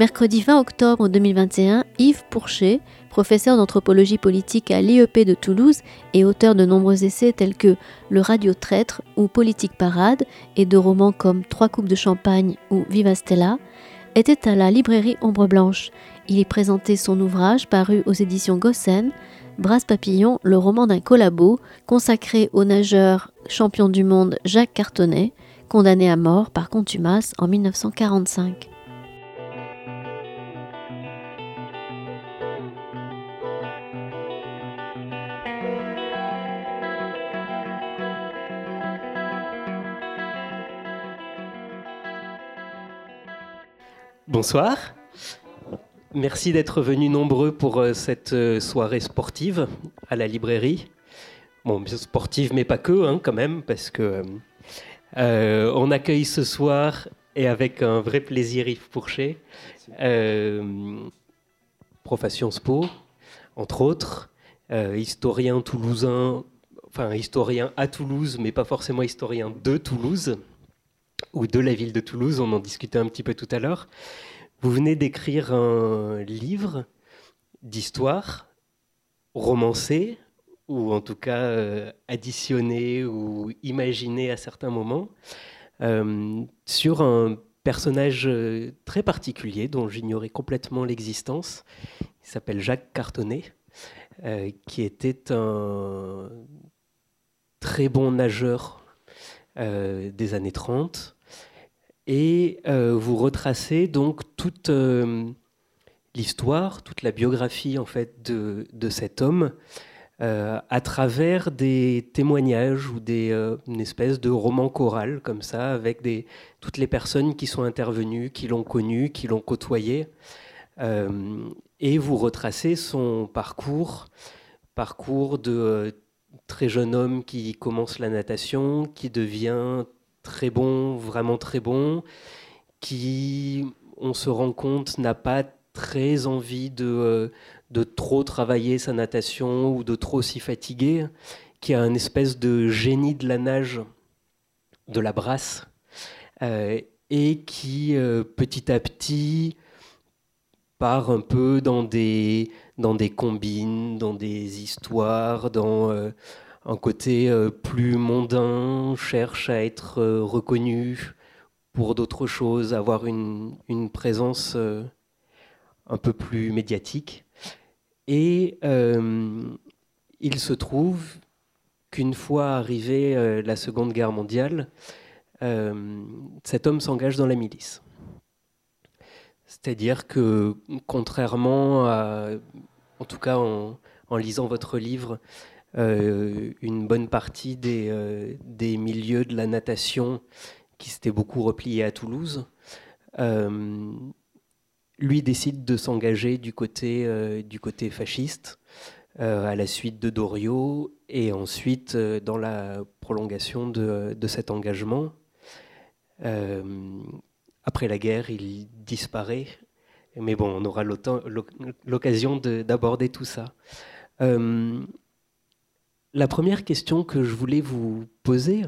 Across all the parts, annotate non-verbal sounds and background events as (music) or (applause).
Mercredi 20 octobre 2021, Yves Pourchet, professeur d'anthropologie politique à l'IEP de Toulouse et auteur de nombreux essais tels que Le Radio Traître ou Politique Parade et de romans comme Trois coupes de champagne ou Viva Stella, était à la librairie Ombre Blanche. Il y présentait son ouvrage paru aux éditions Gossen, Brasse Papillon, le roman d'un collabo, consacré au nageur champion du monde Jacques Cartonnet, condamné à mort par contumace en 1945. Bonsoir. Merci d'être venus nombreux pour euh, cette euh, soirée sportive à la librairie. Bon, bien sportive, mais pas que, hein, quand même, parce que euh, on accueille ce soir et avec un vrai plaisir Yves Pourchet, prof à Sciences Po, entre autres, historien toulousain, enfin historien à Toulouse, mais pas forcément historien de Toulouse ou de la ville de Toulouse, on en discutait un petit peu tout à l'heure. Vous venez d'écrire un livre d'histoire romancé, ou en tout cas euh, additionné ou imaginé à certains moments, euh, sur un personnage euh, très particulier dont j'ignorais complètement l'existence. Il s'appelle Jacques Cartonnet, qui était un très bon nageur euh, des années 30. Et euh, vous retracez donc toute euh, l'histoire, toute la biographie en fait de, de cet homme à travers des témoignages ou des, une espèce de roman choral comme ça, avec des, toutes les personnes qui sont intervenues, qui l'ont connu, qui l'ont côtoyé. et vous retracez son parcours, parcours de très jeune homme qui commence la natation, qui devient très bon, vraiment très bon, qui, on se rend compte, n'a pas très envie de, euh, de trop travailler sa natation ou de trop s'y fatiguer, qui a un espèce de génie de la nage, de la brasse, euh, et qui euh, petit à petit part un peu dans des, dans des combines, dans des histoires, dans euh, un côté euh, plus mondain, cherche à être euh, reconnu pour d'autres choses, avoir une, une présence un peu plus médiatique. Et il se trouve qu'une fois arrivée la Seconde Guerre mondiale, cet homme s'engage dans la milice. C'est-à-dire que, contrairement à, en tout cas en, lisant votre livre, euh, une bonne partie euh, des, milieux de la natation qui s'étaient beaucoup repliés à Toulouse, euh, lui décide de s'engager du côté, du côté fasciste à la suite de Doriot et ensuite dans la prolongation de, de cet engagement après la guerre, il disparaît. Mais bon, on aura l'occasion d'aborder tout ça. Euh, la première question que je voulais vous poser,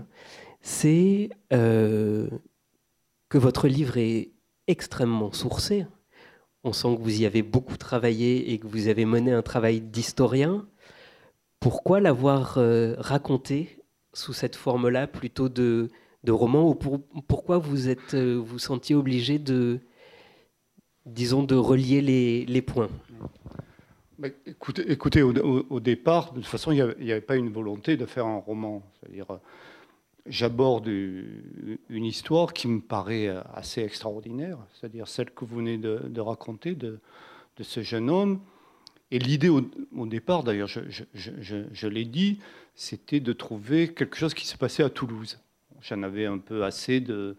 c'est euh, que votre livre est extrêmement sourcé. On sent que vous y avez beaucoup travaillé et que vous avez mené un travail d'historien. Pourquoi l'avoir euh, raconté sous cette forme-là plutôt de, de roman ou pourquoi vous êtes euh, vous sentiez obligé de disons de relier les, les points? Écoutez, écoutez au, départ, de toute façon, il n'y avait, pas une volonté de faire un roman. C'est-à-dire, euh, j'aborde une histoire qui me paraît euh, assez extraordinaire, c'est-à-dire celle que vous venez de, raconter de, de, ce jeune homme. Et l'idée au, départ, d'ailleurs, je, je, je, je l'ai dit, c'était de trouver quelque chose qui se passait à Toulouse. J'en avais un peu assez de,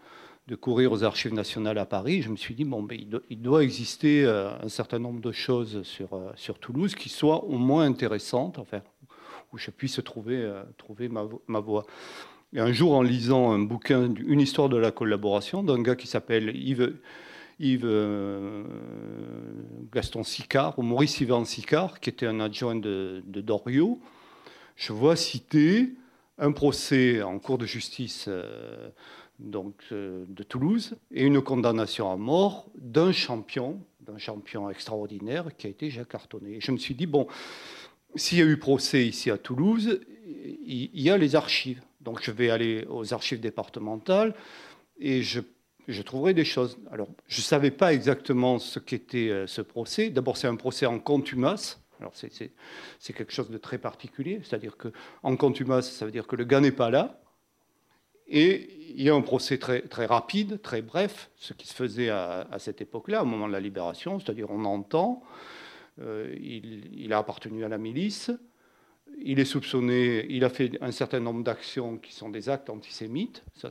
courir aux archives nationales à Paris. Je me suis dit, bon, ben, il, doit, exister euh, un certain nombre de choses sur, euh, sur Toulouse qui soient au moins intéressantes, enfin, où je puisse trouver, euh, trouver ma, ma voie. Et un jour, en lisant un bouquin, Une histoire de la collaboration, d'un gars qui s'appelle Yves, Yves Gaston Sicard, ou Maurice Yvan Sicard, qui était un adjoint de, de Doriot, je vois citer un procès en cour de justice euh, donc, euh, de Toulouse, et une condamnation à mort d'un champion, d'un champion extraordinaire qui a été Jacques Cartonnet. Et je me suis dit, bon, s'il y a eu procès ici à Toulouse, il y a les archives. Donc je vais aller aux archives départementales et je, je trouverai des choses. Alors je ne savais pas exactement ce qu'était euh, ce procès. D'abord c'est un procès en contumace. Alors c'est quelque chose de très particulier, c'est-à-dire qu'en contumace, ça veut dire que le gars n'est pas là, et il y a un procès très, rapide, très bref, ce qui se faisait à, cette époque-là, au moment de la libération, c'est-à-dire on entend, euh, il, a appartenu à la milice, il est soupçonné, il a fait un certain nombre d'actions qui sont des actes antisémites, ça,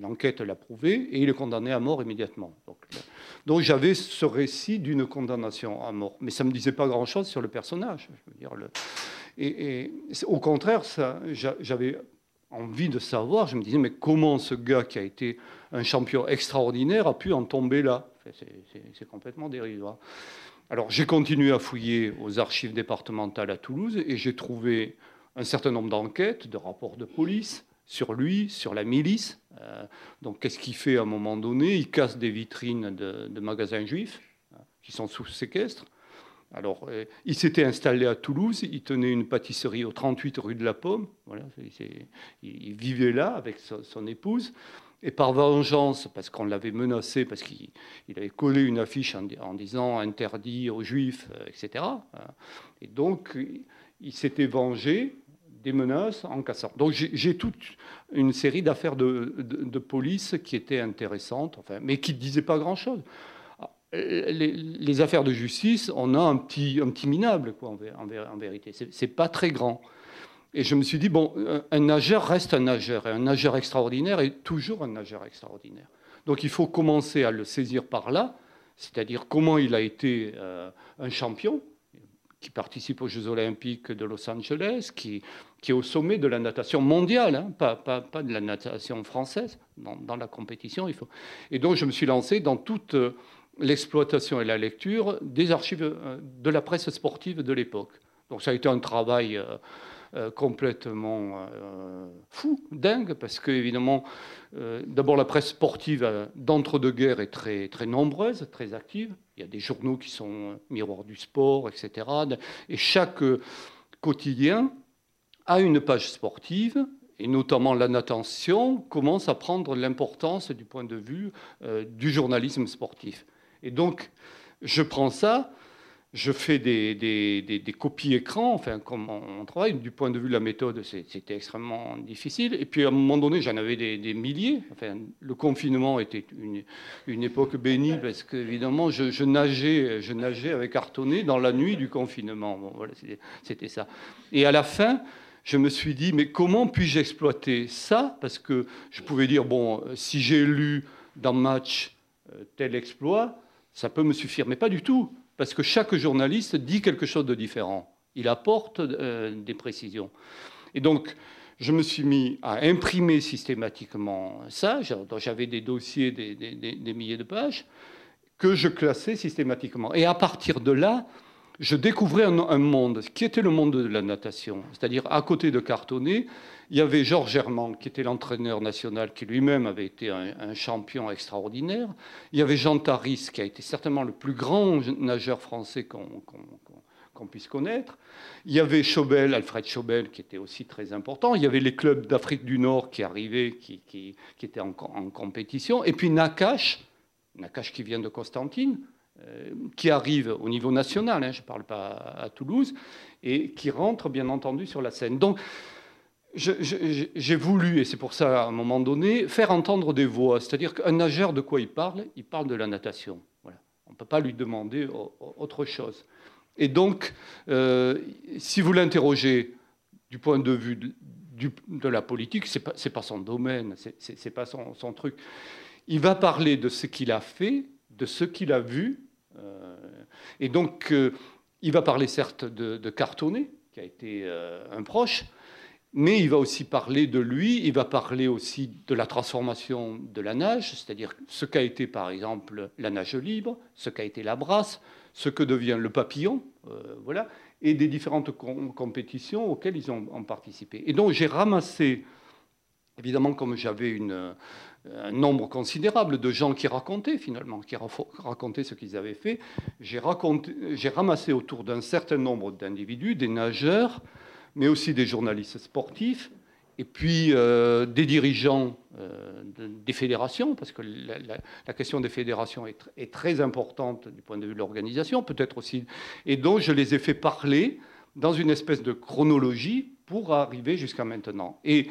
l'enquête l'a prouvé, et il est condamné à mort immédiatement. J'avais ce récit d'une condamnation à mort, mais ça ne me disait pas grand-chose sur le personnage. Je veux dire, et, au contraire, j'avais envie de savoir. Je me disais, mais comment ce gars qui a été un champion extraordinaire a pu en tomber là? C'est complètement dérisoire. Alors j'ai continué à fouiller aux archives départementales à Toulouse et j'ai trouvé un certain nombre d'enquêtes, de rapports de police sur lui, sur la milice. Euh, donc qu'est-ce qu'il fait à un moment donné? Il casse des vitrines de, magasins juifs hein, qui sont sous séquestre. Alors, euh, il s'était installé à Toulouse, il tenait une pâtisserie au 38 rue de la Pomme. Voilà, il vivait là avec son, épouse. Et par vengeance, parce qu'on l'avait menacé, parce qu'il avait collé une affiche en, disant interdit aux juifs, euh, etc. Hein. Et donc, il s'était vengé menaces en cassant. Donc j'ai toute une série d'affaires de, police qui étaient intéressantes, enfin, mais qui ne disaient pas grand-chose. Euh, les, affaires de justice, on a un petit, un petit minable, quoi, en, vérité. C'est pas très grand. Et je me suis dit, bon, un nageur reste un nageur, et un nageur extraordinaire est toujours un nageur extraordinaire. Donc il faut commencer à le saisir par là, c'est-à-dire comment il a été euh, un champion, qui participe aux Jeux olympiques de Los Angeles, qui, qui est au sommet de la natation mondiale, hein, pas, de la natation française, dans, la compétition. Il faut... Et donc je me suis lancé dans toute l'exploitation et la lecture des archives euh, de la presse sportive de l'époque. Donc ça a été un travail euh, euh, complètement fou, dingue, parce que évidemment, d'abord la presse sportive d'entre-deux-guerres est très, très nombreuse, très active. Il y a des journaux qui sont miroirs du sport, etc. Et chaque quotidien a une page sportive et notamment la natation, commence à prendre l'importance du point de vue du journalisme sportif. Et donc, je prends ça, je fais des, des, copies écran, enfin, comme on travaille, du point de vue de la méthode, c'était extrêmement difficile. Et puis, à un moment donné, j'en avais des, milliers. Enfin, le confinement était une, une époque bénie parce qu'évidemment, je, je, nageais, je nageais avec Artonnet dans la nuit du confinement. Bon, voilà, c'était ça. Et à la fin, je me suis dit, mais comment puis-je exploiter ça? Parce que je pouvais dire, bon, si j'ai lu dans Match euh, tel exploit, ça peut me suffire. Mais pas du tout, parce que chaque journaliste dit quelque chose de différent. Il apporte euh, des précisions. Et donc, je me suis mis à imprimer systématiquement ça. J'avais des dossiers, des, milliers de pages, que je classais systématiquement. Et à partir de là, je découvrais un, monde, qui était le monde de la natation. C'est-à-dire, à côté de Cartonnet, il y avait Georges Germain, qui était l'entraîneur national, qui lui-même avait été un, champion extraordinaire. Il y avait Jean Taris, qui a été certainement le plus grand nageur français qu'on puisse connaître. Il y avait Chobel, Alfred Chobel, qui était aussi très important. Il y avait les clubs d'Afrique du Nord qui arrivaient, qui, étaient en, compétition. Et puis Nakash, Nakash qui vient de Constantine, qui arrive au niveau national, hein, je ne parle pas à Toulouse, et qui rentre bien entendu sur la scène. Donc, j'ai voulu, et c'est pour ça à un moment donné, faire entendre des voix. C'est-à-dire qu'un nageur, de quoi il parle? Il parle de la natation. On ne peut pas lui demander autre chose. Et donc, euh, si vous l'interrogez du point de vue de, la politique, ce n'est pas, pas, son domaine, ce n'est pas son, truc. Il va parler de ce qu'il a fait, de ce qu'il a vu. Euh, et donc, euh, il va parler certes de, de Cartonnet, qui a été un proche, mais il va aussi parler de lui, il va parler aussi de la transformation de la nage, c'est-à-dire ce qu'a été par exemple la nage libre, ce qu'a été la brasse, ce que devient le papillon, euh, voilà, et des différentes compétitions auxquelles ils ont, participé. Et donc j'ai ramassé évidemment, comme j'avais une un nombre considérable de gens qui racontaient finalement, qui racontaient ce qu'ils avaient fait. J'ai ramassé autour d'un certain nombre d'individus, des nageurs, mais aussi des journalistes sportifs, et puis euh, des dirigeants euh, des fédérations, parce que la, question des fédérations est, très importante du point de vue de l'organisation, peut-être aussi, et donc je les ai fait parler dans une espèce de chronologie pour arriver jusqu'à maintenant. Et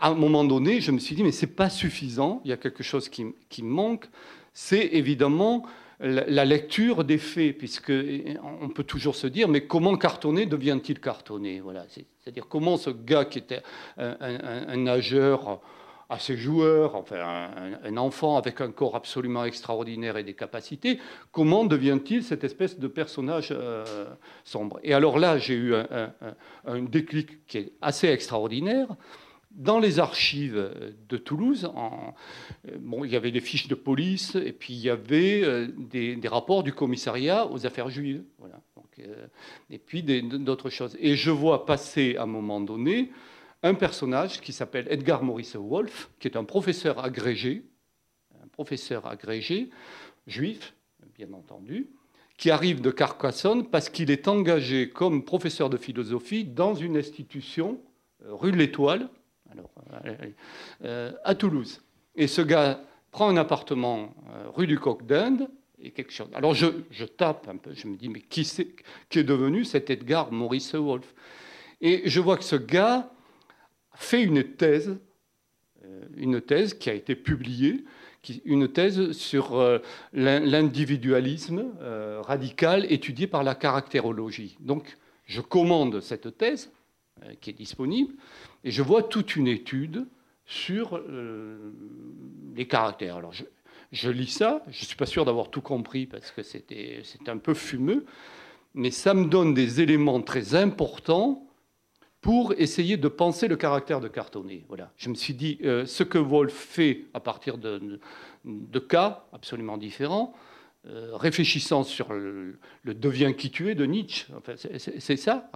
à un moment donné, je me suis dit, mais ce n'est pas suffisant, il y a quelque chose qui, qui manque, c'est évidemment la, lecture des faits, puisque on peut toujours se dire, mais comment cartonner devient-il cartonné voilà, C'est-à-dire comment ce gars qui était un, nageur assez joueur, enfin un, enfant avec un corps absolument extraordinaire et des capacités, comment devient-il cette espèce de personnage euh, sombre? Et alors là, j'ai eu un, déclic qui est assez extraordinaire dans les archives de Toulouse, bon, il y avait des fiches de police et puis il y avait euh, des, rapports du commissariat aux affaires juives. Voilà. Euh, et puis d'autres choses. Et je vois passer à un moment donné un personnage qui s'appelle Edgar Maurice Wolff, qui est un professeur agrégé, un professeur agrégé, juif, bien entendu, qui arrive de Carcassonne parce qu'il est engagé comme professeur de philosophie dans une institution, euh, rue de l'Étoile, alors, euh, euh, à Toulouse. Et ce gars prend un appartement euh, rue du Coq d'Inde et quelque chose. Alors je, tape un peu, je me dis, mais qui, est, qui est devenu cet Edgar Maurice Wolff? Et je vois que ce gars fait une thèse, une thèse qui a été publiée, une thèse sur l'individualisme radical étudié par la caractérologie. Donc je commande cette thèse qui est disponible. Et je vois toute une étude sur euh, les caractères. Alors je, lis ça, je ne suis pas sûr d'avoir tout compris parce que c'était un peu fumeux, mais ça me donne des éléments très importants pour essayer de penser le caractère de Cartonnet. Voilà. Je me suis dit, euh, ce que Wolf fait à partir de, cas absolument différents, euh, réfléchissant sur le, le, devient qui tu es de Nietzsche, enfin, c'est ça.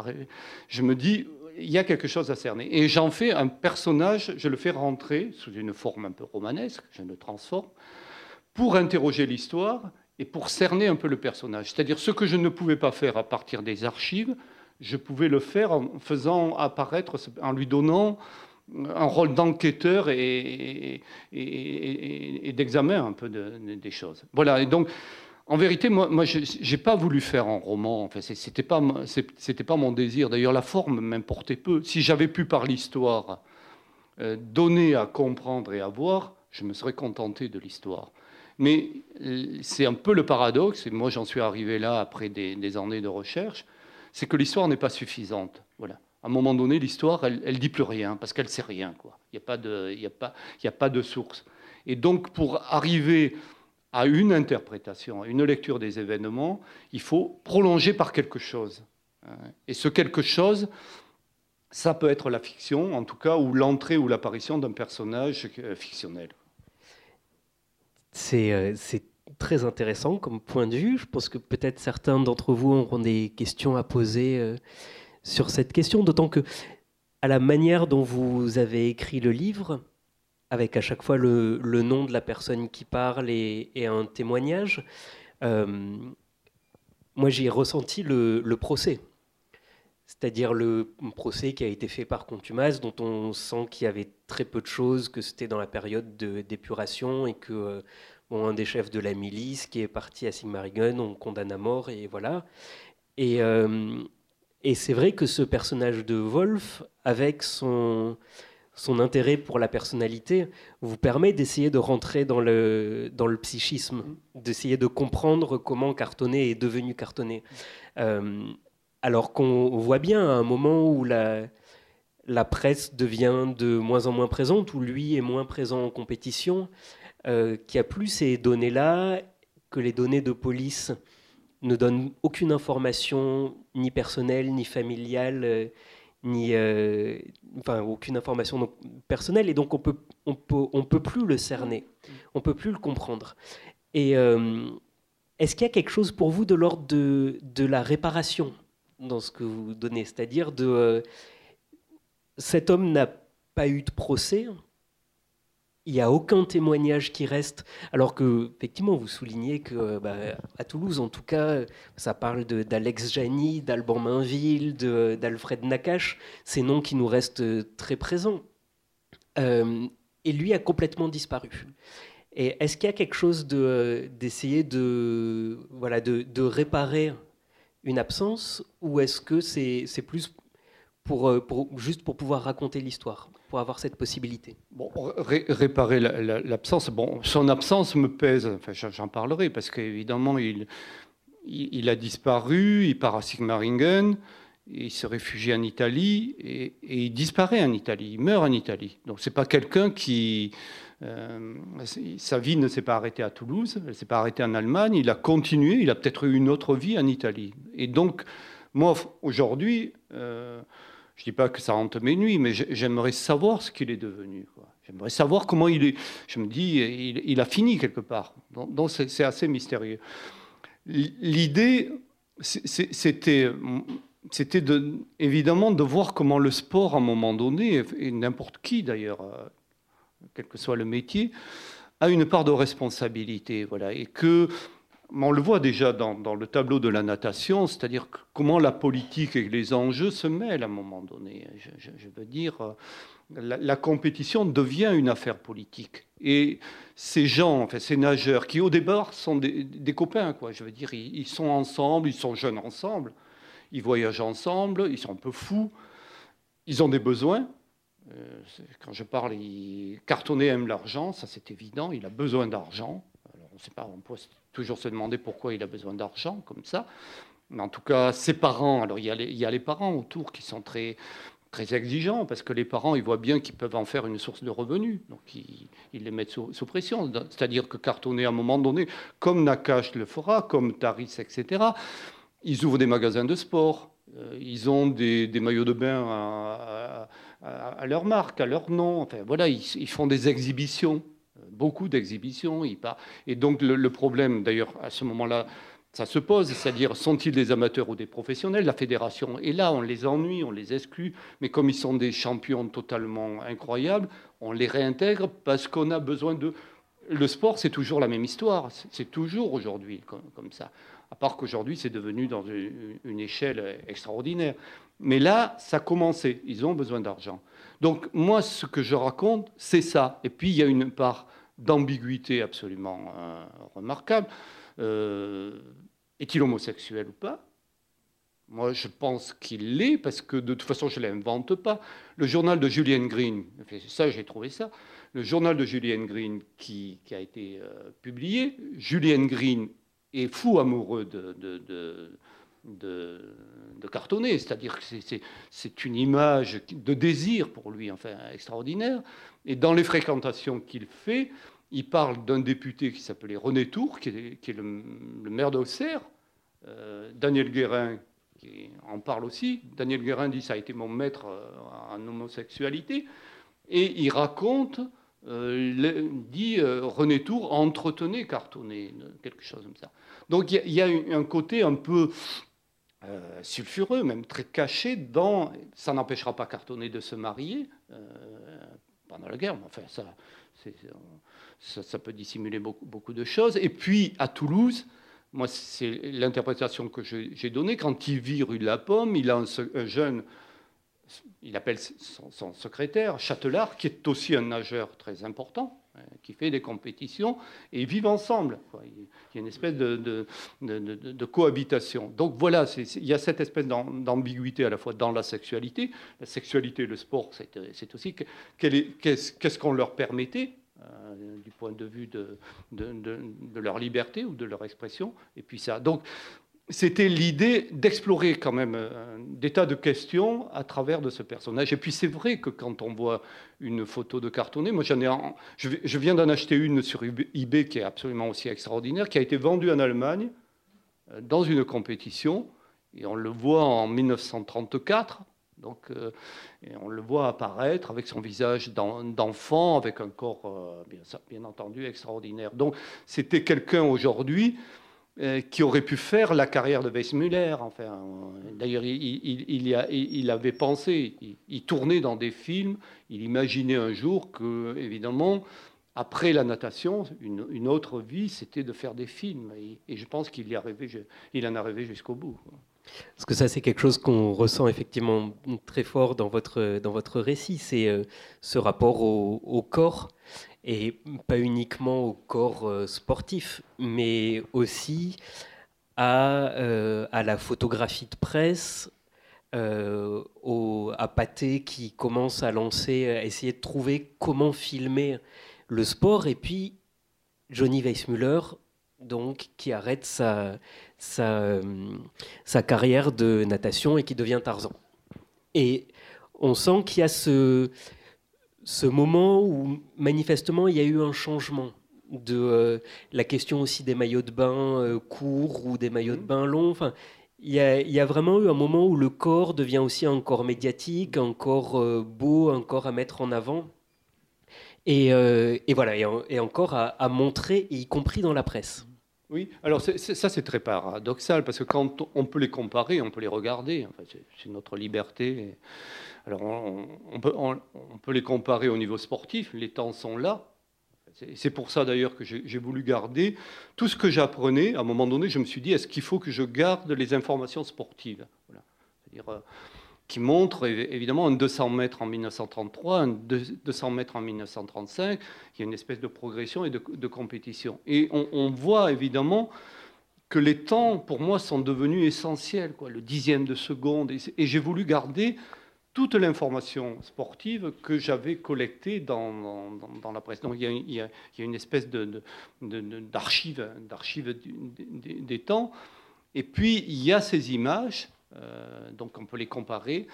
Je me dis, il y a quelque chose à cerner. Et j'en fais un personnage, je le fais rentrer sous une forme un peu romanesque, je le transforme, pour interroger l'histoire et pour cerner un peu le personnage. C'est-à-dire ce que je ne pouvais pas faire à partir des archives, je pouvais le faire en faisant apparaître, en lui donnant un rôle d'enquêteur et, et, d'examen un peu des choses. Voilà, et donc en vérité, moi, moi je n'ai pas voulu faire un roman. Enfin, ce n'était pas, pas mon désir. D'ailleurs, la forme m'importait peu. Si j'avais pu, par l'histoire, euh, donner à comprendre et à voir, je me serais contenté de l'histoire. Mais euh, c'est un peu le paradoxe, et moi j'en suis arrivé là après des, années de recherche, c'est que l'histoire n'est pas suffisante. Voilà. À un moment donné, l'histoire, elle ne dit plus rien, parce qu'elle ne sait rien. Il n'y a, a, a pas de source. Et donc, pour arriver à une interprétation, à une lecture des événements, il faut prolonger par quelque chose. Et ce quelque chose, ça peut être la fiction, en tout cas, ou l'entrée ou l'apparition d'un personnage euh, fictionnel. Euh, c'est très intéressant comme point de vue. Je pense que peut-être certains d'entre vous auront des questions à poser euh, sur cette question, d'autant que, à la manière dont vous avez écrit le livre, avec à chaque fois le, nom de la personne qui parle et, un témoignage. Euh, moi, j'ai ressenti le, procès, c'est-à-dire le procès qui a été fait par contumace, dont on sent qu'il y avait très peu de choses, que c'était dans la période d'épuration et que euh, un des chefs de la milice qui est parti à Sigmaringen, on condamne à mort et voilà. Et, euh, et c'est vrai que ce personnage de Wolf, avec son son intérêt pour la personnalité vous permet d'essayer de rentrer dans le, dans le psychisme, d'essayer de comprendre comment Cartonnet est devenu Cartonnet. Euh, alors qu'on voit bien à un moment où la, la presse devient de moins en moins présente, où lui est moins présent en compétition, euh, qu'il n'y a plus ces données-là, que les données de police ne donnent aucune information, ni personnelle, ni familiale. Euh, ni euh, enfin aucune information personnelle et donc on peut on peut on peut plus le cerner, on peut plus le comprendre. Et euh, est-ce qu'il y a quelque chose pour vous de l'ordre de, de la réparation dans ce que vous donnez, c'est-à-dire de euh, cet homme n'a pas eu de procès. Il n'y a aucun témoignage qui reste, alors que effectivement vous soulignez que bah, à Toulouse en tout cas, ça parle d'Alex Jani, d'Alban Mainville, d'Alfred Nakache, ces noms qui nous restent très présents. Euh, et lui a complètement disparu. Et est-ce qu'il y a quelque chose d'essayer de, voilà, de, réparer une absence ou est-ce que c'est plus pour, euh, pour, juste pour pouvoir raconter l'histoire, pour avoir cette possibilité bon, Réparer l'absence, bon, son absence me pèse, enfin, j'en parlerai, parce qu'évidemment, il, il, a disparu, il part à Sigmaringen, il se réfugie en Italie et, il disparaît en Italie, il meurt en Italie. Donc c'est pas quelqu'un qui euh, sa vie ne s'est pas arrêtée à Toulouse, elle s'est pas arrêtée en Allemagne, il a continué, il a peut-être eu une autre vie en Italie. Et donc moi aujourd'hui, euh, je dis pas que ça hante mes nuits, mais j'aimerais savoir ce qu'il est devenu. J'aimerais savoir comment il est. Je me dis, il, a fini quelque part. Donc c'est assez mystérieux. L'idée, c'était c'était évidemment de voir comment le sport, à un moment donné, et n'importe qui d'ailleurs, euh, quel que soit le métier, a une part de responsabilité. Voilà, et que, on le voit déjà dans, le tableau de la natation, c'est-à-dire comment la politique et les enjeux se mêlent à un moment donné. Je, veux dire, euh, la, compétition devient une affaire politique. Et ces gens, enfin, ces nageurs, qui au départ sont des, copains, quoi, je veux dire, ils sont ensemble, ils sont jeunes ensemble ils voyagent ensemble, ils sont un peu fous, ils ont des besoins. Euh, quand je parle, Cartonnet aime l'argent, ça c'est évident, il a besoin d'argent. On sait pas, on peut toujours se demander pourquoi il a besoin d'argent comme ça. Mais en tout cas, ses parents, alors il y, a les, parents autour qui sont très, exigeants, parce que les parents, ils voient bien qu'ils peuvent en faire une source de revenus. Donc, ils, les mettent sous, pression. C'est-à-dire que Cartonnet, à un moment donné, comme Nakash le fera, comme Taris, etc., ils ouvrent des magasins de sport. Euh, ils ont des, maillots de bain à, leur marque, à leur nom. Enfin, voilà, ils, font des exhibitions, beaucoup d'exhibitions. Et donc le, problème, d'ailleurs, à ce moment-là, ça se pose, c'est-à-dire sont-ils des amateurs ou des professionnels? La fédération est là, on les ennuie, on les exclut, mais comme ils sont des champions totalement incroyables, on les réintègre parce qu'on a besoin de... Le sport, c'est toujours la même histoire, c'est toujours aujourd'hui comme ça à part qu'aujourd'hui, c'est devenu dans une, échelle extraordinaire. Mais là, ça a commencé. Ils ont besoin d'argent. Donc, moi, ce que je raconte, c'est ça. Et puis, il y a une part d'ambiguïté absolument euh, remarquable. Euh, est-il homosexuel ou pas? Moi, je pense qu'il l'est, parce que de toute façon, je ne l'invente pas. Le journal de Julian Green, ça, j'ai trouvé ça. Le journal de Julian Green qui, a été euh, publié, Julian Green est fou amoureux de, cartonner, c'est-à-dire que c'est une image de désir pour lui, enfin extraordinaire. Et dans les fréquentations qu'il fait, il parle d'un député qui s'appelait René Tour, qui est, le, maire d'Auxerre, euh, Daniel Guérin qui en parle aussi. Daniel Guérin dit ça a été mon maître euh, en homosexualité, et il raconte euh, dit René Tour entretenait Cartonnet, quelque chose comme ça. Donc il y, a un côté un peu euh, sulfureux, même très caché dans. Ça n'empêchera pas Cartonnet de se marier euh, pendant la guerre, mais enfin, ça, peut dissimuler beaucoup, de choses. Et puis à Toulouse, moi, c'est l'interprétation que j'ai donnée. Quand il vit rue de la Pomme, il a un, jeune il appelle son, son, secrétaire, Châtelard, qui est aussi un nageur très important, qui fait des compétitions, et vivent ensemble. Il y a une espèce de, de, cohabitation. Donc voilà, il y a cette espèce d'ambiguïté à la fois dans la sexualité. La sexualité, le sport, c'est aussi qu'est-ce qu'on leur permettait euh, du point de vue de, leur liberté ou de leur expression. Et puis ça. Donc c'était l'idée d'explorer quand même euh, des tas de questions à travers de ce personnage. Et puis c'est vrai que quand on voit une photo de cartonné, moi j'en ai, je viens d'en acheter une sur eBay qui est absolument aussi extraordinaire, qui a été vendue en Allemagne euh, dans une compétition, et on le voit en 1934. Donc, euh, on le voit apparaître avec son visage d'enfant, avec un corps, bien, bien entendu, extraordinaire. Donc, c'était quelqu'un aujourd'hui euh, qui aurait pu faire la carrière de Weissmuller. Enfin, d'ailleurs, il, avait pensé, il, tournait dans des films, il imaginait un jour que, évidemment, après la natation, une, autre vie, c'était de faire des films. Et, je pense qu'il y il en a rêvé jusqu'au bout. Parce que ça, c'est quelque chose qu'on ressent effectivement très fort dans votre, dans votre récit, c'est euh, ce rapport au, corps, et pas uniquement au corps euh, sportif, mais aussi à, euh, à la photographie de presse, au, à Pathé qui commence à lancer, à essayer de trouver comment filmer le sport, et puis Johnny Weissmuller, donc, qui arrête sa, sa, sa, carrière de natation et qui devient Tarzan. Et on sent qu'il y a ce, ce moment où manifestement il y a eu un changement de euh, la question aussi des maillots de bain euh, courts ou des maillots de mmh. bain longs. Enfin, il y, a, il y, a, vraiment eu un moment où le corps devient aussi un corps médiatique, un corps euh, beau, un corps à mettre en avant. Et, et voilà, et, encore à, à, montrer, y compris dans la presse. Oui, alors ça c'est très paradoxal parce que quand on peut les comparer, on peut les regarder, c'est notre liberté. Alors on, peut, on, peut, les comparer au niveau sportif, les temps sont là. C'est pour ça d'ailleurs que j'ai voulu garder tout ce que j'apprenais. À un moment donné, je me suis dit, est-ce qu'il faut que je garde les informations sportives? C'est-à-dire, euh, qui montre évidemment un 200 mètres en 1933, un 200 mètres en 1935. Il y a une espèce de progression et de, compétition. Et on, voit évidemment que les temps, pour moi, sont devenus essentiels, le dixième de seconde. Et, j'ai voulu garder toute l'information sportive que j'avais collectée dans, la presse. Donc il y a, une espèce d'archive de, des, temps. Et puis il y a ces images donc on peut les comparer.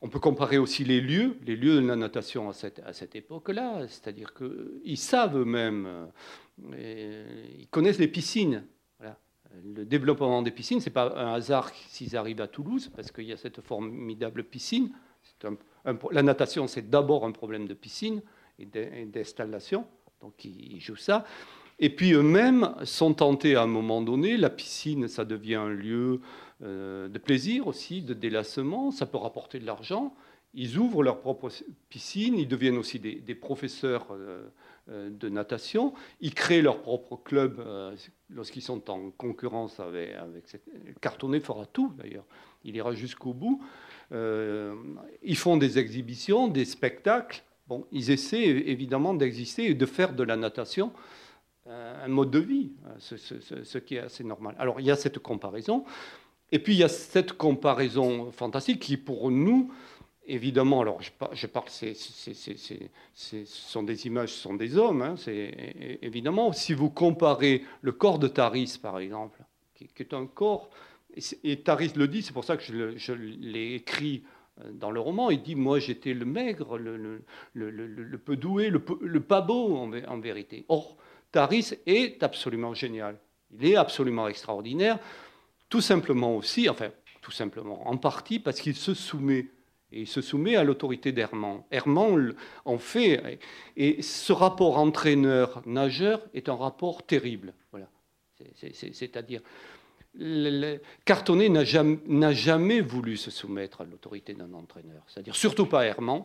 On peut comparer aussi les lieux, les lieux de la natation à cette, à cette époque-là, c'est-à-dire qu'ils savent eux-mêmes, euh, ils connaissent les piscines. Le développement des piscines, ce n'est pas un hasard s'ils arrivent à Toulouse, parce qu'il y a cette formidable piscine. la natation, c'est d'abord un problème de piscine et d'installation, donc ils jouent ça. Et puis eux-mêmes sont tentés à un moment donné, la piscine, ça devient un lieu euh, de plaisir aussi, de délassement, ça peut rapporter de l'argent. Ils ouvrent leur propre piscine, ils deviennent aussi des, professeurs euh, euh, de natation, ils créent leur propre club lorsqu'ils sont en concurrence avec, avec cette... Cartonnet fera tout d'ailleurs, il ira jusqu'au bout. ils font des exhibitions, des spectacles. Bon, ils essaient évidemment d'exister et de faire de la natation un mode de vie, ce, ce, qui est assez normal. Alors il y a cette comparaison. Et puis il y a cette comparaison fantastique qui, pour nous, évidemment, alors je parle, ce sont des images, ce sont des hommes, hein, évidemment, si vous comparez le corps de Taris, par exemple, qui, est un corps, et, Taris le dit, c'est pour ça que je, l'ai écrit euh, dans le roman, il dit, moi j'étais le maigre, le, peu doué, le, pas beau en vérité. Or, Taris est absolument génial, il est absolument extraordinaire. Tout simplement aussi, enfin, tout simplement, en partie parce qu'il se soumet. Et il se soumet à l'autorité d'Herman. Herman en fait, et ce rapport entraîneur-nageur est un rapport terrible. Voilà. C'est-à-dire, Cartonnet n'a jamais, voulu se soumettre à l'autorité d'un entraîneur. C'est-à-dire, surtout pas Herman,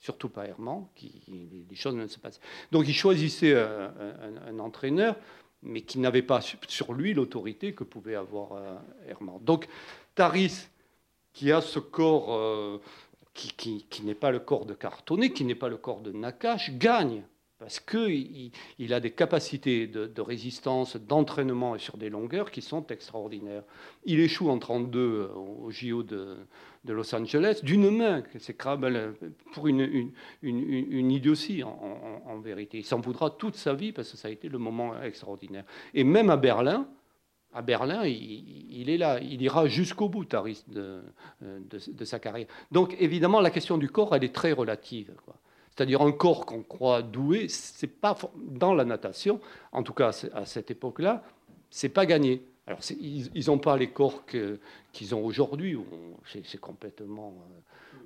surtout pas Herman, qui, les choses ne se passent. Donc il choisissait un entraîneur mais qui n'avait pas sur lui l'autorité que pouvait avoir euh, Herman. Donc Taris, qui a ce corps euh, qui, n'est pas le corps de Cartonnet, qui n'est pas le corps de Nakash, gagne parce qu'il il a des capacités de, résistance, d'entraînement sur des longueurs qui sont extraordinaires. Il échoue en 32 euh, au JO de, Los Angeles d'une main, c'est pour une, une, idiotie en, vérité. Il s'en voudra toute sa vie parce que ça a été le moment extraordinaire. Et même à Berlin, à Berlin, il, est là, il ira jusqu'au bout, Taris, de, de, sa carrière. Donc évidemment, la question du corps, elle est très relative. C'est-à-dire un corps qu'on croit doué, c'est pas dans la natation, en tout cas à cette époque-là, c'est pas gagné. Alors, ils n'ont pas les corps qu'ils ont aujourd'hui, c'est complètement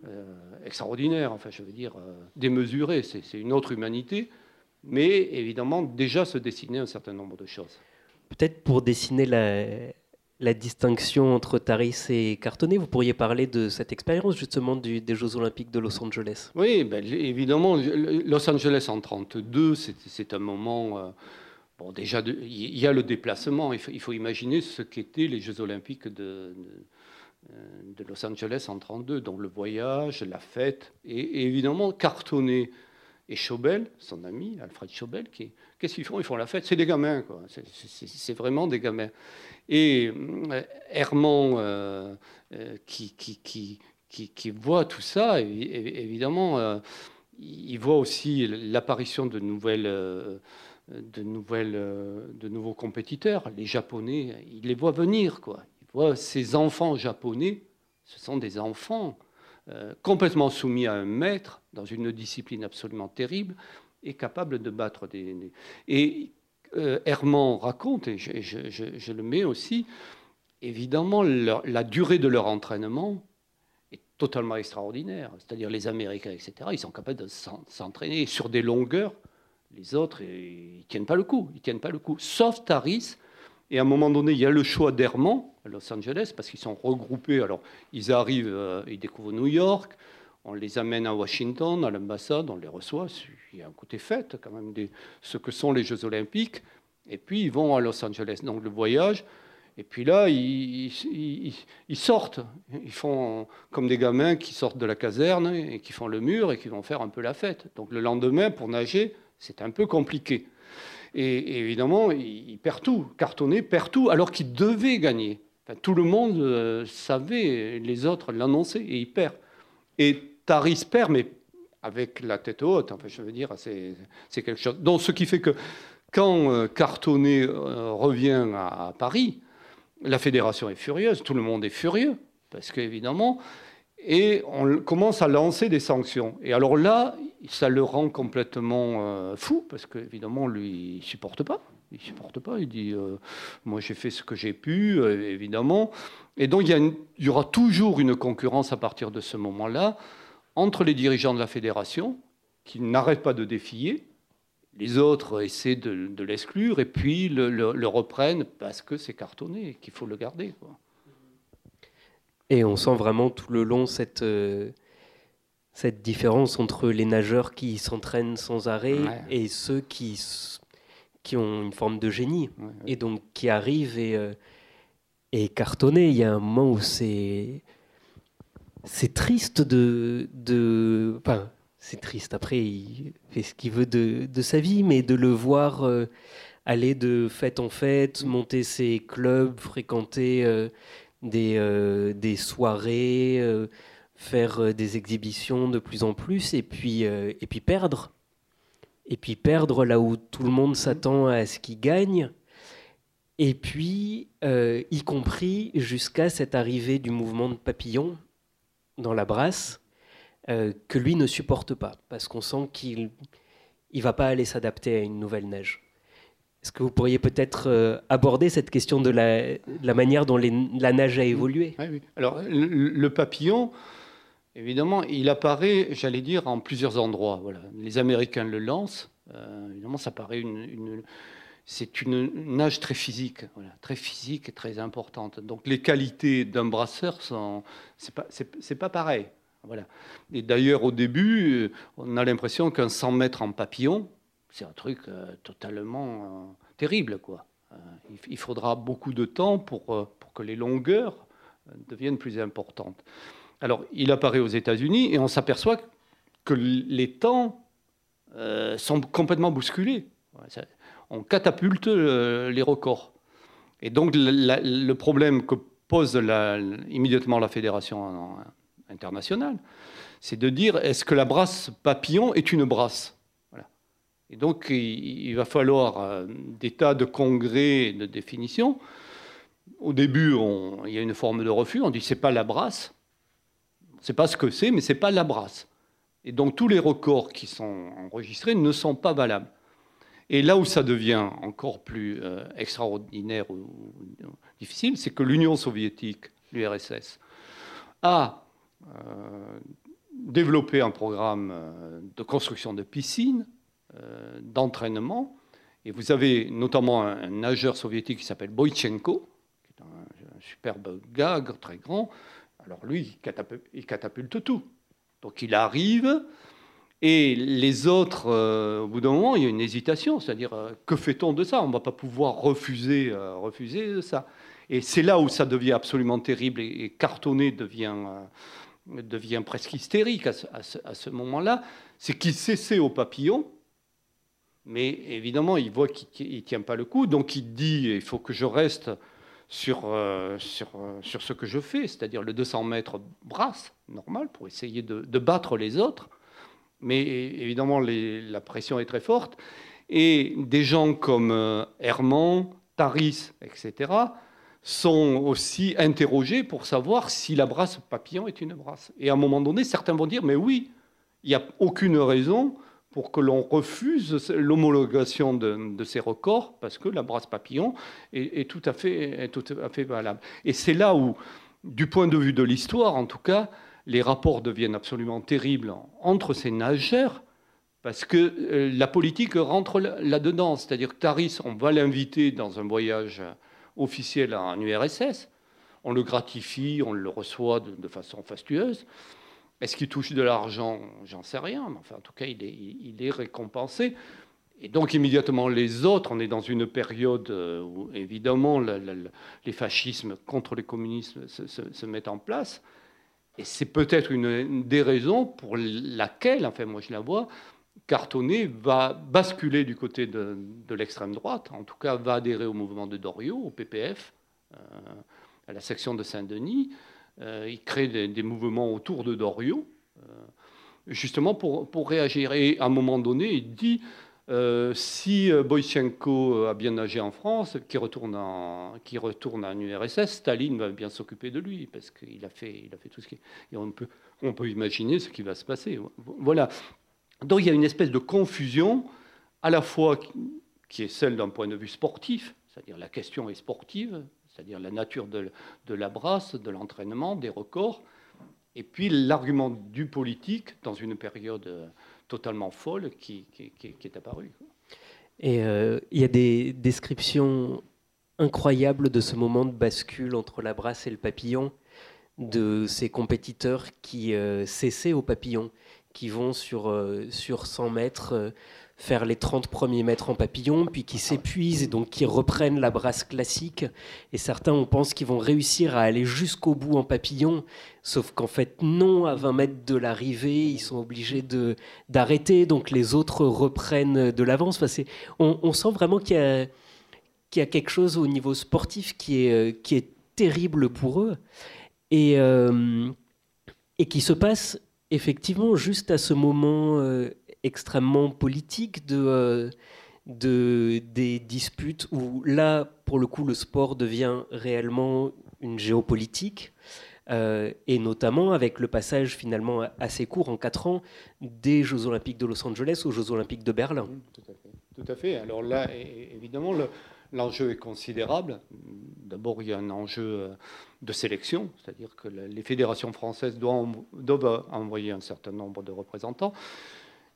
euh, euh, extraordinaire, enfin, je veux dire, euh, démesuré, c'est une autre humanité, mais évidemment, déjà se dessiner un certain nombre de choses. Peut-être pour dessiner la, distinction entre Taris et Cartonnet, vous pourriez parler de cette expérience justement des Jeux Olympiques de Los Angeles? Oui, ben, évidemment, Los Angeles en 1932, c'est un moment... Euh, bon, déjà, il y a le déplacement. Il faut, imaginer ce qu'étaient les Jeux Olympiques de, de, Los Angeles en 1932. Donc le voyage, la fête, et, évidemment, Cartonnet et Chobel, son ami, Alfred Chobel, qui, qu'est-ce qu'ils font? Ils font la fête. C'est des gamins, quoi. C'est, vraiment des gamins. Et euh, Herman, euh, euh, qui, voit tout ça, évidemment, il voit aussi l'apparition de nouvelles. de, nouveaux compétiteurs, les Japonais, il les voit venir, quoi. Il voit ces enfants japonais, ce sont des enfants complètement soumis à un maître, dans une discipline absolument terrible, est capable de battre des. Et Herman raconte, et je, le mets aussi, évidemment, la durée de leur entraînement est totalement extraordinaire. C'est-à-dire les Américains, etc., ils sont capables de s'entraîner sur des longueurs. Les autres, ils tiennent pas le coup. Ils tiennent pas le coup. Sauf Taris. Et à un moment donné, il y a le choix d'Herman à Los Angeles parce qu'ils sont regroupés. Alors, ils arrivent, euh, ils découvrent New York on les amène à Washington, à l'ambassade, on les reçoit. Il y a un côté fête quand même de ce que sont les Jeux Olympiques. Et puis ils vont à Los Angeles. Donc le voyage. Et puis là, ils, sortent. Ils font comme des gamins qui sortent de la caserne et qui font le mur et qui vont faire un peu la fête. Donc le lendemain, pour nager, c'est un peu compliqué. Et, évidemment, ils perdent tout. Cartonné perd tout alors qu'il devait gagner. tout le monde euh, savait, les autres l'annonçaient et il perd. Et Taris perd, mais avec la tête haute. Enfin, je veux dire, c'est quelque chose. Donc, ce qui fait que quand euh, Cartonnet euh, revient à, Paris, la fédération est furieuse, tout le monde est furieux, parce qu'évidemment, et on commence à lancer des sanctions. Et alors là, ça le rend complètement euh, fou, parce qu'évidemment, lui, il supporte pas. Il supporte pas. Il dit, moi, j'ai fait ce que j'ai pu, évidemment. Et donc, il y aura toujours une concurrence à partir de ce moment-là entre les dirigeants de la fédération, qui n'arrêtent pas de défier, les autres essaient de, l'exclure, et puis le, reprennent parce que c'est cartonné, et qu'il faut le garder. Et on sent vraiment tout le long cette, euh, cette différence entre les nageurs qui s'entraînent sans arrêt et ceux qui, qui ont une forme de génie, et donc qui arrivent et, euh, et. Il y a un moment où c'est c'est triste de, de enfin, c'est triste. Après, il fait ce qu'il veut de, de, sa vie, mais de le voir euh, aller de fête en fête, monter ses clubs, fréquenter euh, des, euh, des, soirées, faire des exhibitions de plus en plus, et puis, et puis perdre. Et puis perdre là où tout le monde s'attend à ce qu'il gagne. Et puis, y compris jusqu'à cette arrivée du mouvement de papillon, dans la brasse euh, que lui ne supporte pas, parce qu'on sent qu'il ne va pas aller s'adapter à une nouvelle neige. Est-ce que vous pourriez peut-être euh, aborder cette question de la, la manière dont la neige a évolué? Oui, Alors, le, papillon, évidemment, il apparaît, j'allais dire, en plusieurs endroits. Voilà. Les Américains le lancent. Euh, évidemment, ça paraît une, c'est une nage très physique, très physique et très importante. Donc les qualités d'un brasseur sont, c'est pas, pas pareil. Voilà. Et d'ailleurs au début, on a l'impression qu'un 100 mètres en papillon, c'est un truc euh, totalement euh, terrible, quoi. Euh, il, faudra beaucoup de temps pour, pour que les longueurs deviennent plus importantes. Alors il apparaît aux États-Unis et on s'aperçoit que les temps sont complètement bousculés on catapulte euh, les records. Et donc le problème que pose immédiatement la fédération internationale, c'est de dire est-ce que la brasse papillon est une brasse? Et donc il, va falloir euh, des tas de congrès de définition. Au début, il y a une forme de refus, on dit c'est pas la brasse, c'est pas ce que c'est, mais c'est pas la brasse. Et donc tous les records qui sont enregistrés ne sont pas valables. Et là où ça devient encore plus euh, extraordinaire ou, difficile, c'est que l'Union soviétique, l'URSS, a euh, développé un programme euh, de construction de piscines, d'entraînement, Et vous avez notamment un, nageur soviétique qui s'appelle Boychenko, qui est un, superbe gars, très grand. Alors lui, il catapulte, tout. Donc il arrive, et les autres, euh, au bout d'un moment, il y a une hésitation, c'est-à-dire euh, que fait-on de ça? On ne va pas pouvoir refuser, euh, refuser ça. Et c'est là où ça devient absolument terrible et, cartonné devient, devient presque hystérique à ce, moment-là. C'est qu'il cessait au papillon, mais évidemment, il voit qu'il ne tient pas le coup, donc il dit il faut que je reste sur, sur, sur ce que je fais, c'est-à-dire le 200 mètres brasse, normal, pour essayer de, de battre les autres mais évidemment, la pression est très forte. Et des gens comme euh, Herman, Taris, etc., sont aussi interrogés pour savoir si la brasse papillon est une brasse. Et à un moment donné, certains vont dire, mais oui, il n'y a aucune raison pour que l'on refuse l'homologation de, ces records, parce que la brasse papillon est, tout à fait, est tout à fait valable. Et c'est là où, du point de vue de l'histoire en tout cas, les rapports deviennent absolument terribles entre ces nageurs, parce que euh, la politique rentre là-dedans. C'est-à-dire que Taris, on va l'inviter dans un voyage officiel en URSS, on le gratifie, on le reçoit de, façon fastueuse. Est-ce qu'il touche de l'argent? J'en sais rien, mais enfin, en tout cas, il est, récompensé. Et donc, immédiatement, les autres, on est dans une période euh, où, évidemment, les fascismes contre les communistes se mettent en place. Et c'est peut-être une, des raisons pour laquelle, enfin moi je la vois, Cartonnet va basculer du côté de, l'extrême droite, en tout cas va adhérer au mouvement de Doriot, au PPF, euh, à la section de Saint-Denis. Euh, il crée des, mouvements autour de Doriot, euh, justement pour, pour, réagir. Et à un moment donné, il dit euh, si euh, Boychenko a bien nagé en France, qui retourne en, qui retourne en URSS, Staline va bien s'occuper de lui, parce qu'il a fait, a fait tout ce qui. Et on peut, on peut imaginer ce qui va se passer. Voilà. Donc il y a une espèce de confusion, à la fois qui est celle d'un point de vue sportif, c'est-à-dire la question est sportive, c'est-à-dire la nature de la brasse, de l'entraînement, des records, et puis l'argument du politique dans une période totalement folle qui, est apparue. Et euh, il y a des descriptions incroyables de ce moment de bascule entre la brasse et le papillon, de ces compétiteurs qui euh, cessaient au papillon, qui vont sur, euh, sur 100 mètres faire les 30 premiers mètres en papillon, puis qui s'épuisent et donc qui reprennent la brasse classique. Et certains, on pense qu'ils vont réussir à aller jusqu'au bout en papillon, sauf qu'en fait, non, à 20 mètres de l'arrivée, ils sont obligés de, d'arrêter, donc les autres reprennent de l'avance. Enfin, on, sent vraiment qu'il y, a, y a quelque chose au niveau sportif qui est, qui est terrible pour eux. Et, euh, et qui se passe effectivement juste à ce moment euh, extrêmement politique euh, de, des disputes où là, pour le coup, le sport devient réellement une géopolitique. Euh, et notamment avec le passage finalement assez court en quatre ans des Jeux Olympiques de Los Angeles aux Jeux Olympiques de Berlin. Tout à fait. Tout à fait. Alors là, évidemment, l'enjeu est considérable. D'abord, il y a un enjeu euh, de sélection, c'est-à-dire que les fédérations françaises doivent envoyer un certain nombre de représentants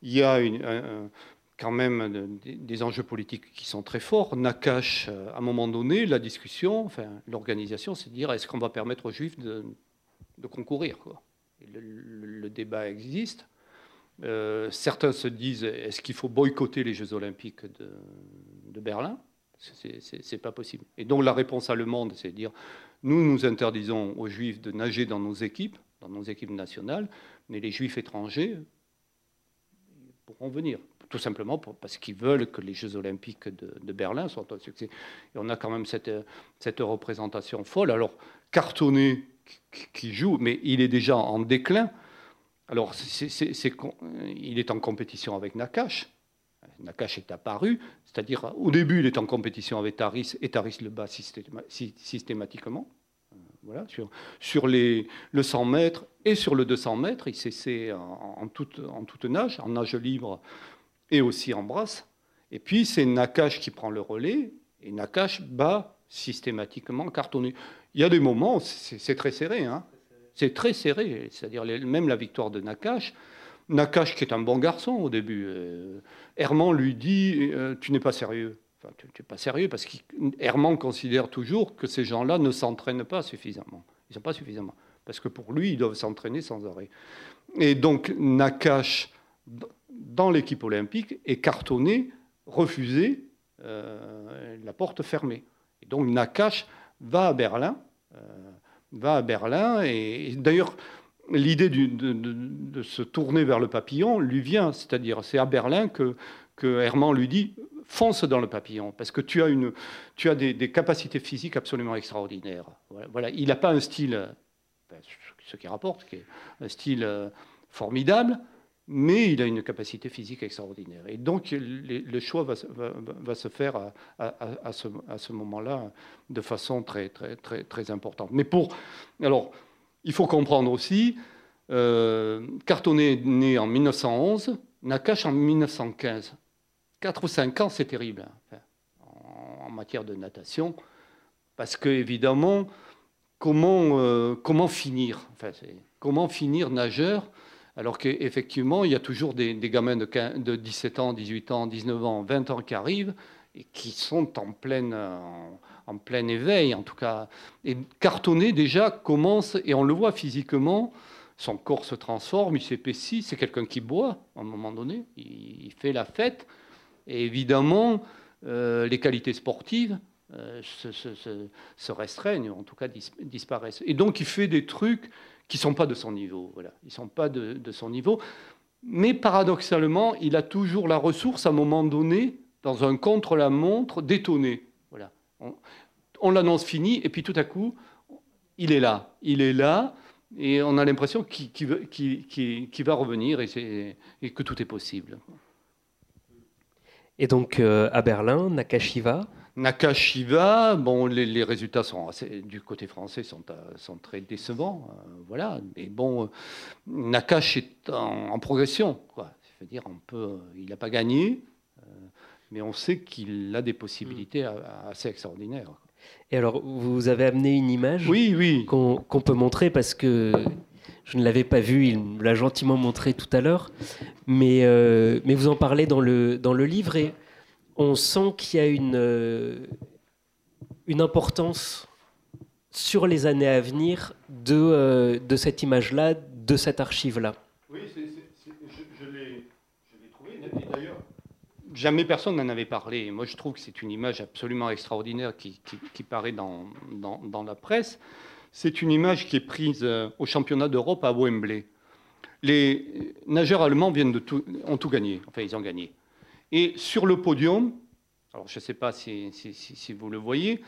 il y a quand même des enjeux politiques qui sont très forts. Nakash, euh, à un moment donné, la discussion, l'organisation, c'est de dire est-ce qu'on va permettre aux Juifs de, concourir. Le, débat existe. Euh, certains se disent est-ce qu'il faut boycotter les Jeux Olympiques de, de Berlin? C'est pas possible. Et donc la réponse allemande, c'est de dire nous nous interdisons aux Juifs de nager dans nos équipes, dans nos équipes nationales, mais les Juifs étrangers pourront venir. Tout simplement parce qu'ils veulent que les Jeux Olympiques de, Berlin soient un succès. Et on a quand même cette, cette représentation folle. Alors, Cartonnet qui joue, mais il est déjà en déclin. Alors, il est en compétition avec Nakash. Nakash est apparu, c'est-à-dire au début il est en compétition avec Taris et Taris le bat systématiquement. Sur, les, le 100 mètres et sur le 200 mètres, il s'essaie en, en, toute, en toute nage, en nage libre et aussi en brasse. Et puis c'est Nakash qui prend le relais et Nakash bat systématiquement cartonné. Il y a des moments, c'est très serré, hein. c'est très serré, c'est-à-dire même la victoire de Nakash. Nakash qui est un bon garçon au début, euh, Herman lui dit euh, Tu n'es pas sérieux. Tu n'es pas sérieux, parce qu'Herman considère toujours que ces gens-là ne s'entraînent pas suffisamment. Ils sont pas suffisamment. Parce que pour lui, ils doivent s'entraîner sans arrêt. Et donc, Nakash, dans l'équipe olympique, est cartonné, refusé, euh, la porte fermée. Et donc, Nakash va à Berlin, euh, va à Berlin, et, d'ailleurs, l'idée de, se tourner vers le papillon lui vient, c'est-à-dire c'est à Berlin que, que Herman lui dit fonce dans le papillon, parce que tu as, une, tu as des, capacités physiques absolument extraordinaires. Voilà, il n'a pas un style, ce qui rapporte, qui est un style euh, formidable, mais il a une capacité physique extraordinaire. Et donc le choix va, va, se faire à, à, ce, à ce moment-là de façon très, très, très, très importante. Mais pour... Alors, il faut comprendre aussi, euh, Cartonnet est né en 1911, Nakache en 1915. 4 ou 5 ans, c'est terrible hein, en, matière de natation, parce que évidemment, comment, euh, comment finir Comment finir nageur alors qu'effectivement, il y a toujours des, gamins de, de, 17 ans, 18 ans, 19 ans, 20 ans qui arrivent et qui sont en, pleine, en, plein éveil, en tout cas. Et Cartonnet, déjà, commence, et on le voit physiquement, son corps se transforme, il s'épaissit, c'est quelqu'un qui boit, à un moment donné, il fait la fête, et évidemment, euh, les qualités sportives euh, se, restreignent, en tout cas disparaissent. Et donc il fait des trucs qui ne sont pas de son niveau. Voilà. Ils sont pas de, son niveau. Mais paradoxalement, il a toujours la ressource, à un moment donné, dans un contre-la-montre, d'étonner. Voilà. On, l'annonce fini, et puis tout à coup, il est là. Il est là, et on a l'impression qu'il va revenir et que tout est possible. Et donc euh, à Berlin, Nakashiva Nakashiva, bon, les, résultats sont du côté français sont, euh, sont très décevants, euh, voilà. Mais bon, Nakash est en, progression, quoi. Je veux dire, on peut, il n'a pas gagné, mais on sait qu'il a des possibilités mm. assez extraordinaires. Et alors, vous avez amené une image oui, oui. qu'on peut montrer parce que je ne l'avais pas vu, il me l'a gentiment montré tout à l'heure. Mais, euh, mais vous en parlez dans le, dans le livre et on sent qu'il y a une, euh, une importance sur les années à venir de, euh, de cette image-là, de cette archive-là. Oui, je, l'ai trouvé. D'ailleurs, jamais personne n'en avait parlé. Moi, je trouve que c'est une image absolument extraordinaire qui, qui, qui paraît dans, dans, dans, la presse. C'est une image qui est prise euh, au championnat d'Europe à Wembley. Les nageurs allemands viennent de tout, ont tout gagné, enfin ils ont gagné. Et sur le podium, alors je ne sais pas si, vous le voyez,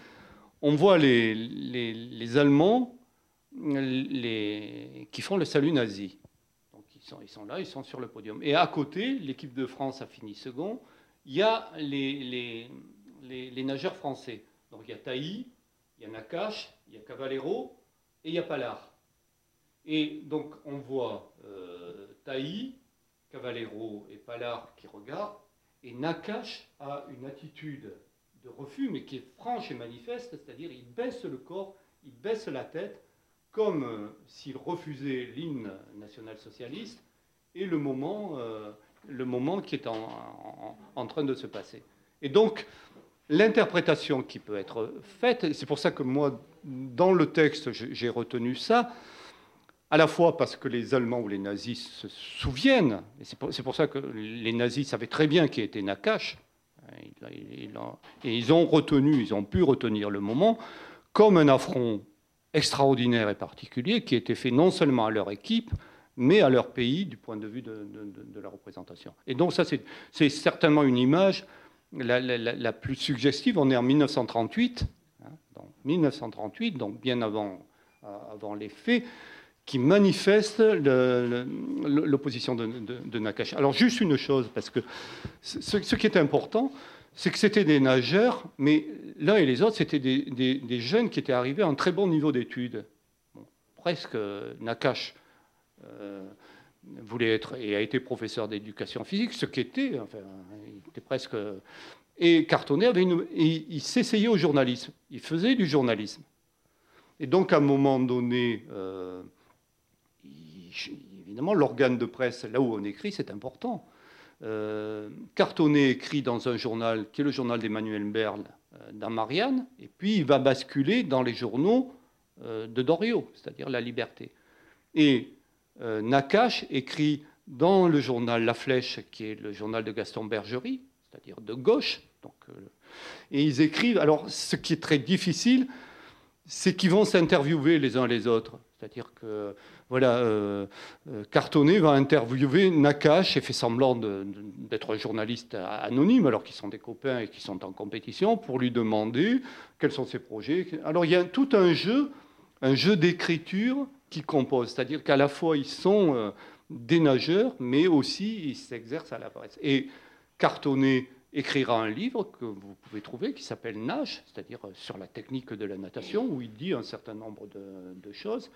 on voit les, les, Allemands les, qui font le salut nazi. Donc ils sont, ils sont, là, ils sont sur le podium. Et à côté, l'équipe de France a fini second, il y a les, nageurs français. Donc il y a Taï, il y a Nakash, il y a Cavallero et il y a Pallard. Et donc on voit euh, Taï, Cavallero et Pallard qui regardent, et Nakash a une attitude de refus, mais qui est franche et manifeste, c'est-à-dire il baisse le corps, il baisse la tête, comme euh, s'il refusait l'hymne national-socialiste et le moment, euh, le moment qui est en, en, train de se passer. Et donc, l'interprétation qui peut être faite, c'est pour ça que moi, dans le texte, j'ai retenu ça, à la fois parce que les Allemands ou les nazis se souviennent, et c'est pour, ça que les nazis savaient très bien qui était Nakash, et ils ont retenu, ils ont pu retenir le moment comme un affront extraordinaire et particulier qui était fait non seulement à leur équipe, mais à leur pays du point de vue de, de la représentation. Et donc ça, c'est certainement une image la, plus suggestive, on est en 1938, hein, donc 1938, donc bien avant, euh, avant les faits, qui manifeste l'opposition de, de, Nakash. Alors juste une chose, parce que ce, qui est important, c'est que c'était des nageurs, mais l'un et les autres, c'était des, jeunes qui étaient arrivés à un très bon niveau d'études. presque Nakash. Euh, voulait être et a été professeur d'éducation physique, ce qui était, enfin, il était presque. Et Cartonnet avait une, il s'essayait au journalisme, il faisait du journalisme. Et donc à un moment donné, euh, évidemment, l'organe de presse, là où on écrit, c'est important. Cartonnet écrit dans un journal qui est le journal d'Emmanuel Berle dans Marianne, et puis il va basculer dans les journaux de Doriot, c'est-à-dire La Liberté. Et Nakache écrit dans le journal La Flèche, qui est le journal de Gaston Bergerie, c'est-à-dire de gauche. Donc, euh, et ils écrivent. Alors, ce qui est très difficile, c'est qu'ils vont s'interviewer les uns les autres. C'est-à-dire que, voilà, euh, euh, Cartonnet va interviewer Nakache et fait semblant d'être journaliste anonyme, alors qu'ils sont des copains et qu'ils sont en compétition, pour lui demander quels sont ses projets. Alors, il y a tout un jeu, un jeu d'écriture qui compose. C'est-à-dire qu'à la fois, ils sont des nageurs, mais aussi ils s'exercent à la presse. Et Cartonnet écrira un livre que vous pouvez trouver qui s'appelle Nage, c'est-à-dire sur la technique de la natation, où il dit un certain nombre de, choses.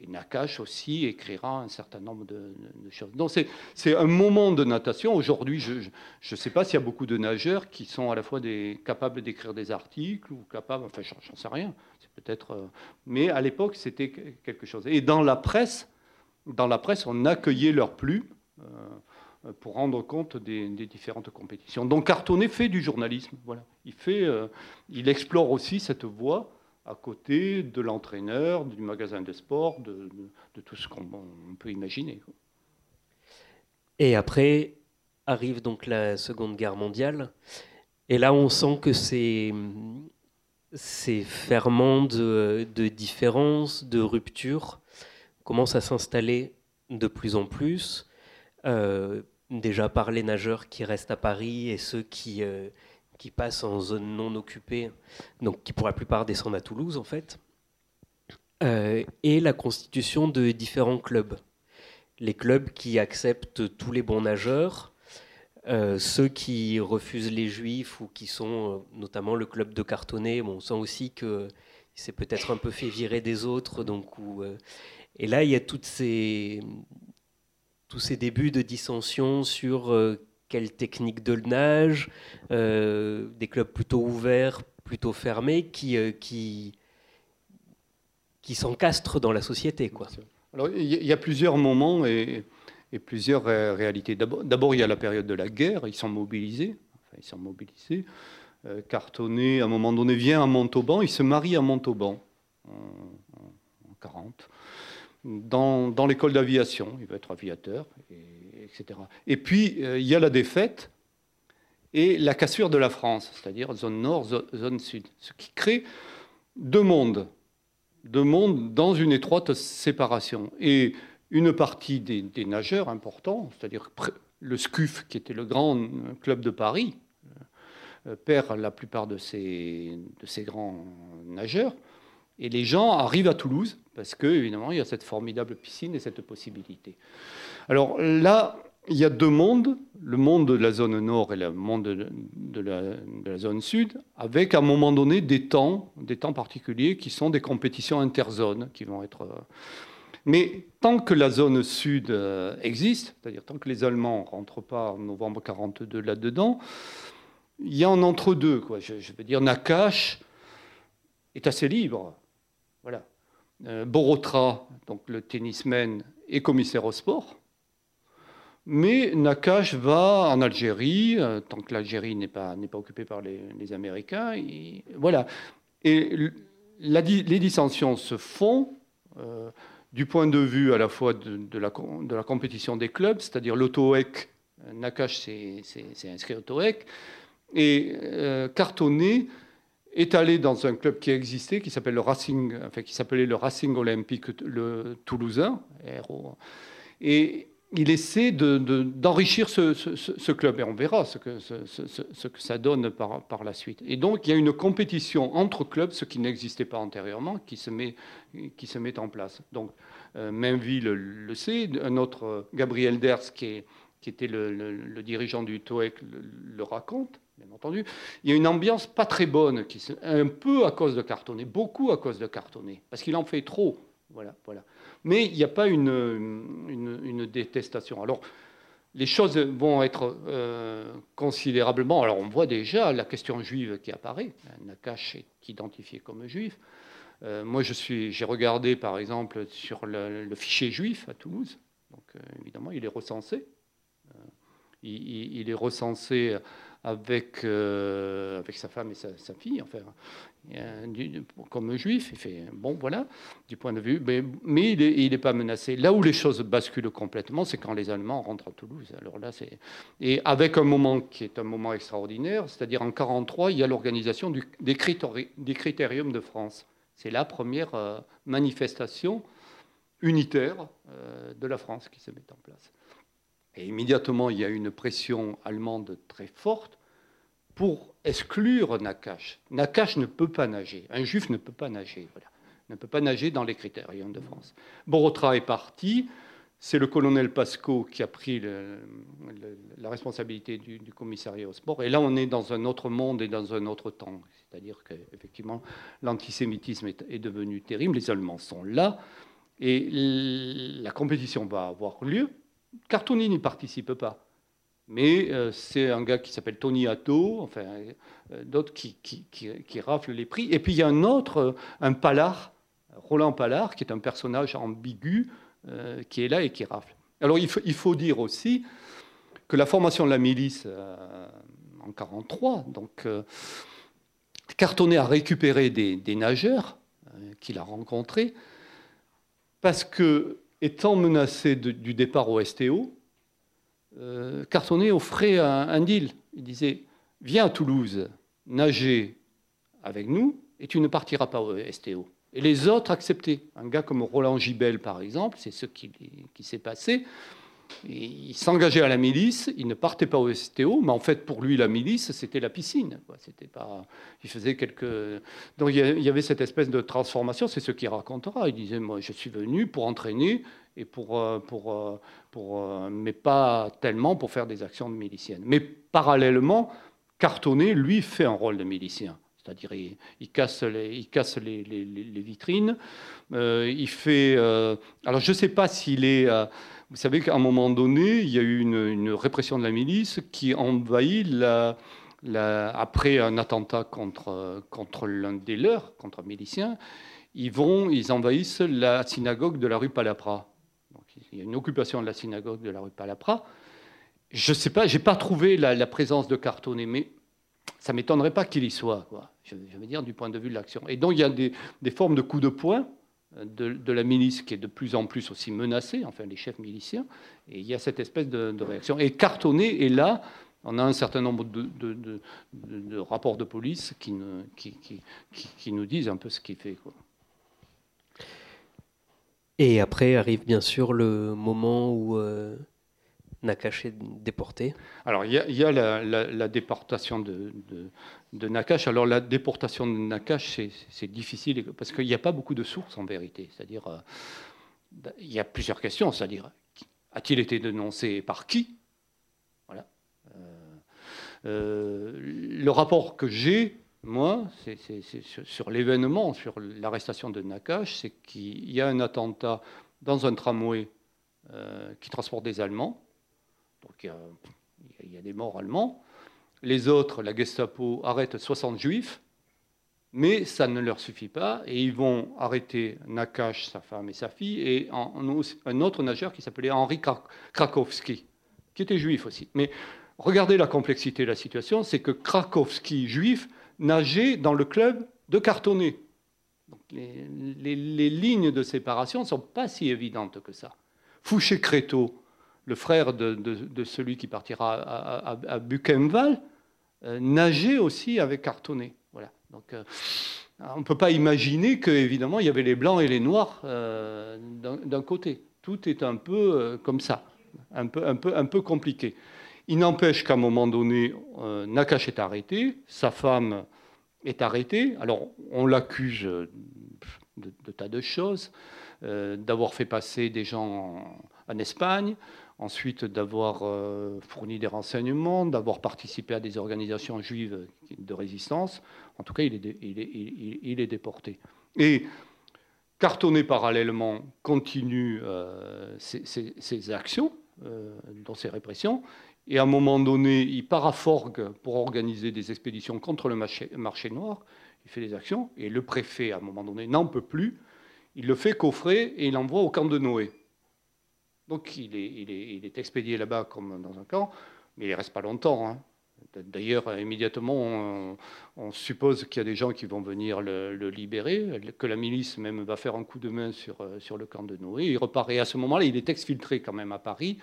Et Nakache aussi écrira un certain nombre de, choses. Donc c'est un moment de natation. Aujourd'hui, je ne sais pas s'il y a beaucoup de nageurs qui sont à la fois des, capables d'écrire des articles ou capables, enfin j'en sais rien. C'est peut-être, euh, mais à l'époque c'était quelque chose. Et dans la presse, dans la presse, on accueillait leurs plumes euh, pour rendre compte des, différentes compétitions. Donc Cartonnet fait du journalisme. Voilà. Il, fait, euh, il explore aussi cette voie à côté de l'entraîneur, du magasin de sport, de, tout ce qu'on peut imaginer. Et après arrive donc la Seconde Guerre mondiale. Et là, on sent que ces, ces ferments de, de différence, de rupture, commence à s'installer de plus en plus, euh, déjà par les nageurs qui restent à Paris et ceux qui, euh, qui passent en zone non occupée, donc qui pour la plupart descendent à Toulouse en fait, euh, et la constitution de différents clubs. Les clubs qui acceptent tous les bons nageurs, ceux qui refusent les juifs ou qui sont notamment le club de cartonnet, bon, on sent aussi que c'est peut-être un peu fait virer des autres, donc où, et là, il y a toutes ces, tous ces débuts de dissension sur euh, quelle technique de nage, euh, des clubs plutôt ouverts, plutôt fermés, qui, euh, qui, qui s'encastrent dans la société. Quoi. Alors, il y a plusieurs moments et, et plusieurs réalités. D'abord, il y a la période de la guerre, ils sont mobilisés. Enfin, ils sont mobilisés. Cartonnet, à un moment donné, vient à Montauban, il se marie à Montauban en, en 40 dans, l'école d'aviation, il va être aviateur, etc. Et puis, euh, il y a la défaite et la cassure de la France, c'est-à-dire zone nord, zone sud, ce qui crée deux mondes, deux mondes dans une étroite séparation. Et une partie des, nageurs importants, c'est-à-dire le SCUF, qui était le grand club de Paris, euh, perd la plupart de ses, grands nageurs. Et les gens arrivent à Toulouse parce que, évidemment, il y a cette formidable piscine et cette possibilité. Alors là, il y a deux mondes, le monde de la zone nord et le monde de la, zone sud, avec à un moment donné des temps, des temps particuliers qui sont des compétitions interzones qui vont être. Mais tant que la zone sud euh, existe, c'est-à-dire tant que les Allemands ne rentrent pas en novembre 42 là-dedans, il y a un entre-deux. Je, veux dire, Nakash est assez libre. Voilà. Euh, Borotra, donc le tennisman, est commissaire au sport. Mais Nakash va en Algérie, euh, tant que l'Algérie n'est pas, pas occupée par les, Américains. Et, voilà. Et les dissensions se font du point de vue à la fois de, la, compétition des clubs, c'est-à-dire l'auto-EC. Nakash s'est inscrit au TOEC. Et Cartonnet est allé dans un club qui existait, qui le Racing, qui s'appelait le Racing Olympique le Toulousain, et il essaie d'enrichir de, ce, club, et on verra ce que, ça donne par, la suite. Et donc il y a une compétition entre clubs, ce qui n'existait pas antérieurement, qui se met, se en place. Donc euh, Mainville le sait, un autre, Gabriel Ders, qui, était le, dirigeant du TOEC, le raconte bien entendu. Il y a une ambiance pas très bonne, qui, un peu à cause de Cartonnet, beaucoup à cause de Cartonnet, parce qu'il en fait trop. Voilà, voilà. Mais il n'y a pas une, une, détestation. Alors, les choses vont être euh, considérablement. Alors, on voit déjà la question juive qui apparaît. Nakash est identifié comme juif. Euh, moi, je suis, j'ai regardé, par exemple, sur le, fichier juif à Toulouse. Donc, euh, évidemment, il est recensé. il, est recensé avec, euh, avec sa femme et sa, fille, enfin, comme juif. Il fait bon, voilà, du point de vue, mais, mais il n'est pas menacé. Là où les choses basculent complètement, c'est quand les Allemands rentrent à Toulouse. Alors là, c'est et avec un moment qui est un moment extraordinaire, c'est-à-dire en 43, il y a l'organisation des, critériums de France. C'est la première euh, manifestation unitaire euh, de la France qui se met en place. Et immédiatement, il y a une pression allemande très forte pour exclure Nakash. Nakash ne peut pas nager. Un juif ne peut pas nager. Voilà. Ne peut pas nager dans les critériums de France. Borotra est parti. C'est le colonel Pasco qui a pris la responsabilité du, commissariat au sport. Et là, on est dans un autre monde et dans un autre temps. C'est-à-dire qu'effectivement, l'antisémitisme est, devenu terrible. Les Allemands sont là. Et la compétition va avoir lieu. Cartoni n'y participe pas. Mais euh, c'est un gars qui s'appelle Tony Atto, enfin, euh, d'autres qui, qui, les prix. Et puis il y a un autre, euh, un Palard, Roland Palard, qui est un personnage ambigu, qui est là et qui rafle. Alors il faut, dire aussi que la formation de la milice en 1943, donc Cartonnet a récupéré des nageurs qu'il a rencontrés, parce que étant menacé du départ au STO, euh, Cartonnet offrait un, deal. Il disait Viens à Toulouse nager avec nous et tu ne partiras pas au STO. Et les autres acceptaient. Un gars comme Roland Gibel, par exemple, c'est ce qui s'est passé il s'engageait à la milice, il ne partait pas au STO, mais en fait, pour lui, la milice, c'était la piscine. C'était pas, il faisait quelques. Donc, il y avait cette espèce de transformation. C'est ce qu'il racontera. Il disait, moi, je suis venu pour entraîner et pour, euh, pour, euh, pour, euh, mais pas tellement pour faire des actions de miliciennes. Mais parallèlement, Cartonnet, lui, fait un rôle de milicien. C'est-à-dire, il, casse les, il casse les, les, vitrines. il fait. alors, je ne sais pas s'il est. Vous savez qu'à un moment donné, il y a eu une, répression de la milice qui envahit après un attentat contre, l'un des leurs, contre un milicien, ils vont, ils envahissent la synagogue de la rue Palapra. Donc, il y a une occupation de la synagogue de la rue Palapra. Je ne sais pas, j'ai pas trouvé la, présence de Cartonnet, mais ça m'étonnerait pas qu'il y soit. Je, veux dire du point de vue de l'action. Et donc il y a des formes de coups de poing de, la milice qui est de plus en plus aussi menacée, enfin les chefs miliciens, et il y a cette espèce de, réaction. Et cartonné est là, on a un certain nombre de, rapports de police qui, qui, nous disent un peu ce qu'il fait. Quoi. Et après arrive bien sûr le moment où euh, Nakash est déporté Alors, il y a, la, déportation de, Nakash. Alors, la déportation de Nakash, c'est difficile parce qu'il n'y a pas beaucoup de sources en vérité. C'est-à-dire, euh, il y a plusieurs questions. C'est-à-dire, a-t-il été dénoncé par qui? Voilà. Euh, euh, le rapport que j'ai, moi, c'est sur l'événement, sur l'arrestation de Nakash, c'est qu'il y a un attentat dans un tramway qui transporte des Allemands donc il y, a, des morts allemands. Les autres, la Gestapo arrête 60 juifs, mais ça ne leur suffit pas, et ils vont arrêter Nakash, sa femme et sa fille, et un autre nageur qui s'appelait Henri Krakowski, qui était juif aussi. Mais regardez la complexité de la situation, c'est que Krakowski, juif, nageait dans le club de Cartonnet. les, les, lignes de séparation ne sont pas si évidentes que ça. Fouché-Créteau, le frère de, celui qui partira à, Buchenwald, euh, nageait aussi avec Cartonnet. Voilà. Donc, euh, on ne peut pas imaginer qu'évidemment, il y avait les blancs et les noirs euh, d'un côté. Tout est un peu comme ça, un peu, un, peu, un peu compliqué. Il n'empêche qu'à un moment donné, Nakash est arrêté, sa femme est arrêtée. Alors, on l'accuse de, tas de choses, d'avoir fait passer des gens en Espagne, ensuite d'avoir euh, fourni des renseignements, d'avoir participé à des organisations juives de résistance. En tout cas, il est, déporté. Et Cartonnet, parallèlement, continue euh, ses, actions, euh, dans ses répressions. Et à un moment donné, il part à Forgues pour organiser des expéditions contre le marché noir. Il fait des actions. Et le préfet, à un moment donné, n'en peut plus. Il le fait coffrer et il l'envoie au camp de Noé. Donc il est, expédié là-bas comme dans un camp. mais il ne reste pas longtemps. Hein. D'ailleurs, immédiatement, on, suppose qu'il y a des gens qui vont venir le, libérer, que la milice même va faire un coup de main sur, euh, sur le camp de Noé. Il repart. Et à ce moment-là, il est exfiltré quand même à Paris.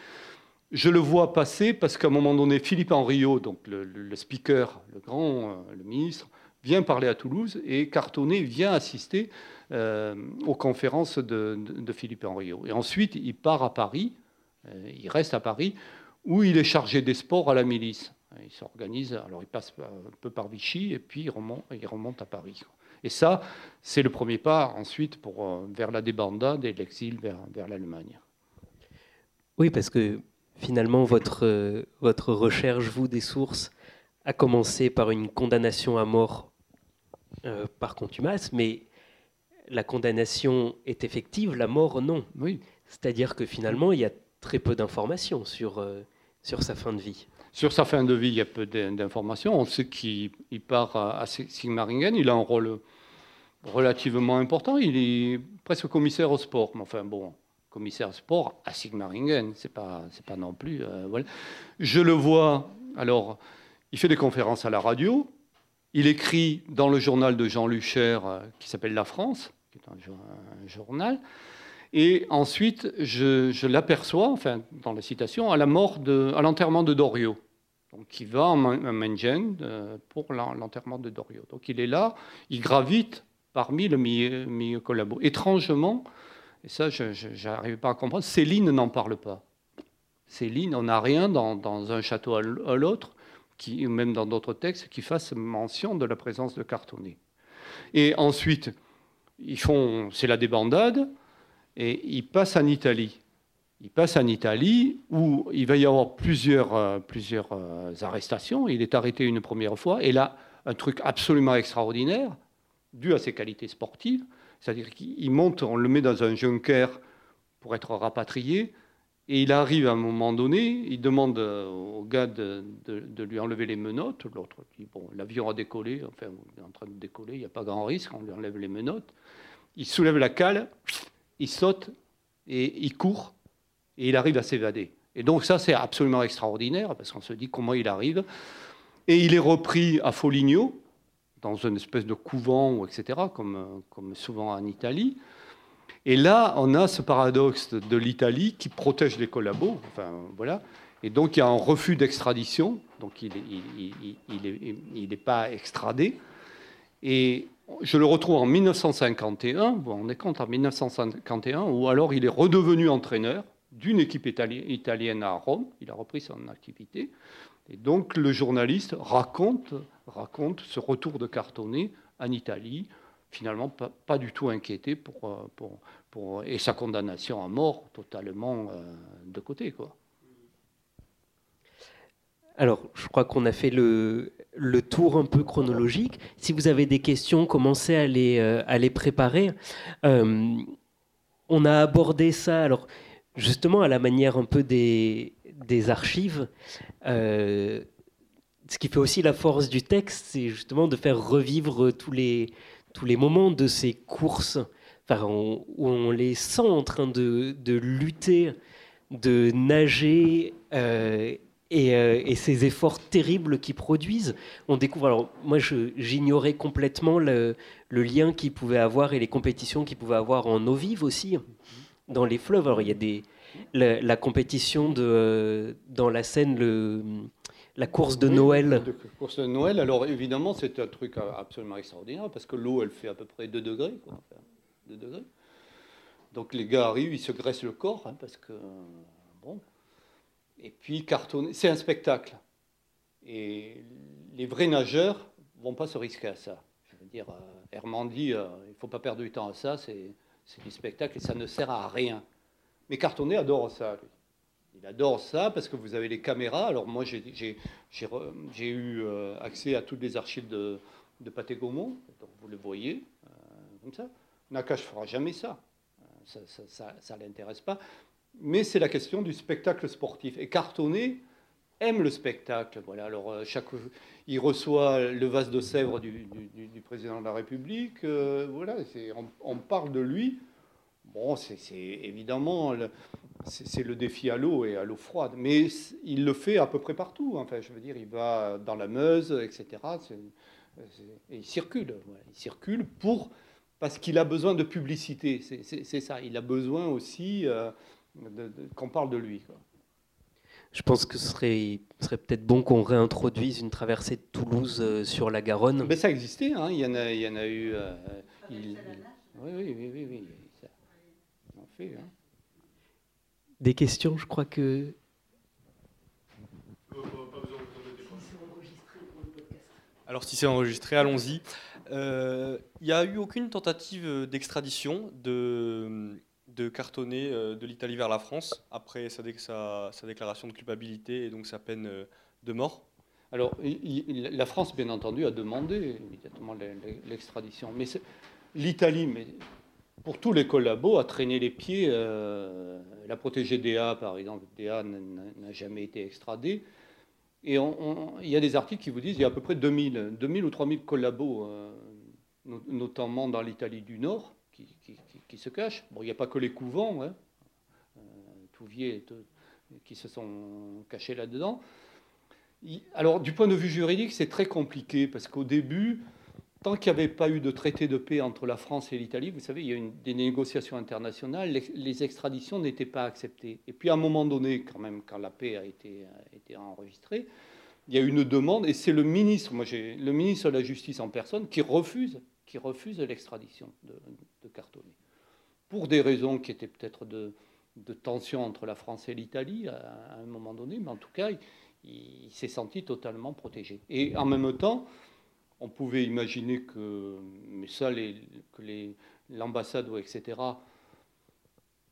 Je le vois passer parce qu'à un moment donné, Philippe Henriot, donc le, speaker, le grand, euh, le ministre, vient parler à Toulouse et Cartonnet vient assister euh, aux conférences de, Philippe Henriot. Et ensuite, il part à Paris, il reste à Paris, où il est chargé des sports à la milice. Il s'organise, alors il passe un peu par Vichy et puis il remonte, il remonte à Paris. Et ça, c'est le premier pas ensuite pour, euh, vers la débandade et l'exil vers, vers l'Allemagne. Oui, parce que finalement, votre, euh, votre recherche, vous, des sources, a commencé par une condamnation à mort euh, par contumace, mais la condamnation est effective, la mort non. Oui. C'est-à-dire que finalement, il y a très peu d'informations sur, sur sa fin de vie. Sur sa fin de vie, il y a peu d'informations. On sait qu'il part à Sigmaringen. Il a un rôle relativement important. Il est presque commissaire au sport. Mais enfin, bon, commissaire au sport à Sigmaringen, c'est pas, c'est pas non plus. Euh, voilà. Je le vois. Alors, il fait des conférences à la radio. Il écrit dans le journal de Jean Lucher euh, qui s'appelle La France, qui est un, journal. Et ensuite, je, l'aperçois, enfin, dans la citation, à à l'enterrement de Doriot donc qui va en Mengen euh, pour l'enterrement de Dorio. Donc il est là, il gravite parmi le milieu, collabo. Étrangement, et ça je n'arrive pas à comprendre, Céline n'en parle pas. Céline, on n'a rien dans, un château à l'autre, qui, même dans d'autres textes, qui fasse mention de la présence de cartonné. Et ensuite, ils font, c'est la débandade, et ils passent en Italie. Il passe en Italie où il va y avoir plusieurs, euh, plusieurs euh, arrestations. Il est arrêté une première fois. Et là, un truc absolument extraordinaire, dû à ses qualités sportives, c'est-à-dire qu'il monte, on le met dans un junker pour être rapatrié. Et il arrive à un moment donné, il demande euh, au gars de, lui enlever les menottes. L'autre dit Bon, l'avion a décollé, enfin, il est en train de décoller, il n'y a pas grand risque, on lui enlève les menottes. Il soulève la cale, il saute et il court et il arrive à s'évader. Et donc ça, c'est absolument extraordinaire, parce qu'on se dit comment il arrive. Et il est repris à Foligno, dans une espèce de couvent, etc., comme, comme souvent en Italie. Et là, on a ce paradoxe de l'Italie qui protège les collabos. Enfin, voilà. Et donc, il y a un refus d'extradition. Donc, il n'est pas extradé. Et je le retrouve en 1951. Bon, on est compte en 1951, où alors il est redevenu entraîneur d'une équipe italienne à Rome. Il a repris son activité. Et donc le journaliste raconte, raconte ce retour de Cartonnet en Italie, finalement pas, du tout inquiété pour, euh, pour, pour, et sa condamnation à mort totalement euh, de côté. Quoi. Alors, je crois qu'on a fait le, le, tour un peu chronologique. Si vous avez des questions, commencez à les, euh, à les préparer. on a abordé ça. Alors, justement à la manière un peu des, des archives. Ce qui fait aussi la force du texte, c'est justement de faire revivre tous les, tous les moments de ces courses, enfin, où on les sent en train de, de lutter, de nager, euh, et, euh, et, ces efforts terribles qu'ils produisent. On découvre, alors moi j'ignorais complètement le, lien qu'ils pouvaient avoir et les compétitions qu'ils pouvaient avoir en eau vive aussi dans les fleuves. Alors il y a des, la, compétition de, dans la scène, le, la course de Noël. La course de Noël, alors évidemment c'est un truc absolument extraordinaire parce que l'eau elle fait à peu près 2 degrés, quoi, 2 degrés. Donc les gars arrivent, ils se graissent le corps hein, parce que bon. Et puis cartonner, c'est un spectacle. Et les vrais nageurs vont pas se risquer à ça. Je veux dire, euh, Herman dit, euh, il faut pas perdre du temps à ça, c'est c'est du spectacle et ça ne sert à rien. Mais Cartonnet adore ça. Il adore ça parce que vous avez les caméras. Alors moi, j'ai eu euh, accès à toutes les archives de, de. Donc vous le voyez, euh, comme ça. Nakash ne fera jamais ça. Euh, ça ne l'intéresse pas. Mais c'est la question du spectacle sportif. Et Cartonnet aime le spectacle. Voilà. Alors chaque, il reçoit le vase de Sèvres du, président de la République. voilà, on, on, parle de lui. Bon, c'est évidemment c'est le défi à l'eau et à l'eau froide. Mais il le fait à peu près partout. Enfin, je veux dire, il va dans la Meuse, etc. Et il circule. Il circule pour parce qu'il a besoin de publicité. C'est ça. Il a besoin aussi euh, qu'on parle de lui. Je pense que ce serait, serait peut-être bon qu'on réintroduise une traversée de Toulouse euh, sur la Garonne. Mais ça existait. Hein. Il, y en a, il y en a eu. Euh, oui, oui, oui, oui, oui. Ça, on fait. Hein des questions, je crois que. Alors si c'est enregistré, allons-y. Euh, il n'y a eu aucune tentative d'extradition de, de cartonner euh, de l'Italie vers la France après sa, sa, sa, déclaration de culpabilité et donc sa peine euh, de mort? Alors la France, bien entendu, a demandé immédiatement l'extradition. Mais l'Italie, mais pour tous les collabos, a traîné les pieds. Euh, la protégée DA, par exemple, DA n'a jamais été extradée. Et il y a des articles qui vous disent qu'il y a à peu près 2000, 2000 ou 3000 collabos, euh, notamment dans l'Italie du Nord, qui, se cachent. Bon, il n'y a pas que les couvents, hein, euh, Touvier, qui se sont cachés là-dedans. Alors, du point de vue juridique, c'est très compliqué, parce qu'au début, tant qu'il n'y avait pas eu de traité de paix entre la France et l'Italie, vous savez, il y a eu des négociations internationales, les, extraditions n'étaient pas acceptées. Et puis à un moment donné, quand même, quand la paix a été, enregistrée, il y a eu une demande, et c'est le ministre, moi le ministre de la Justice en personne, qui refuse, qui refuse l'extradition de, de pour des raisons qui étaient peut-être de, tension entre la France et l'Italie à, un moment donné, mais en tout cas, il s'est senti totalement protégé. Et en même temps, on pouvait imaginer que, mais ça, que l'ambassade etc.,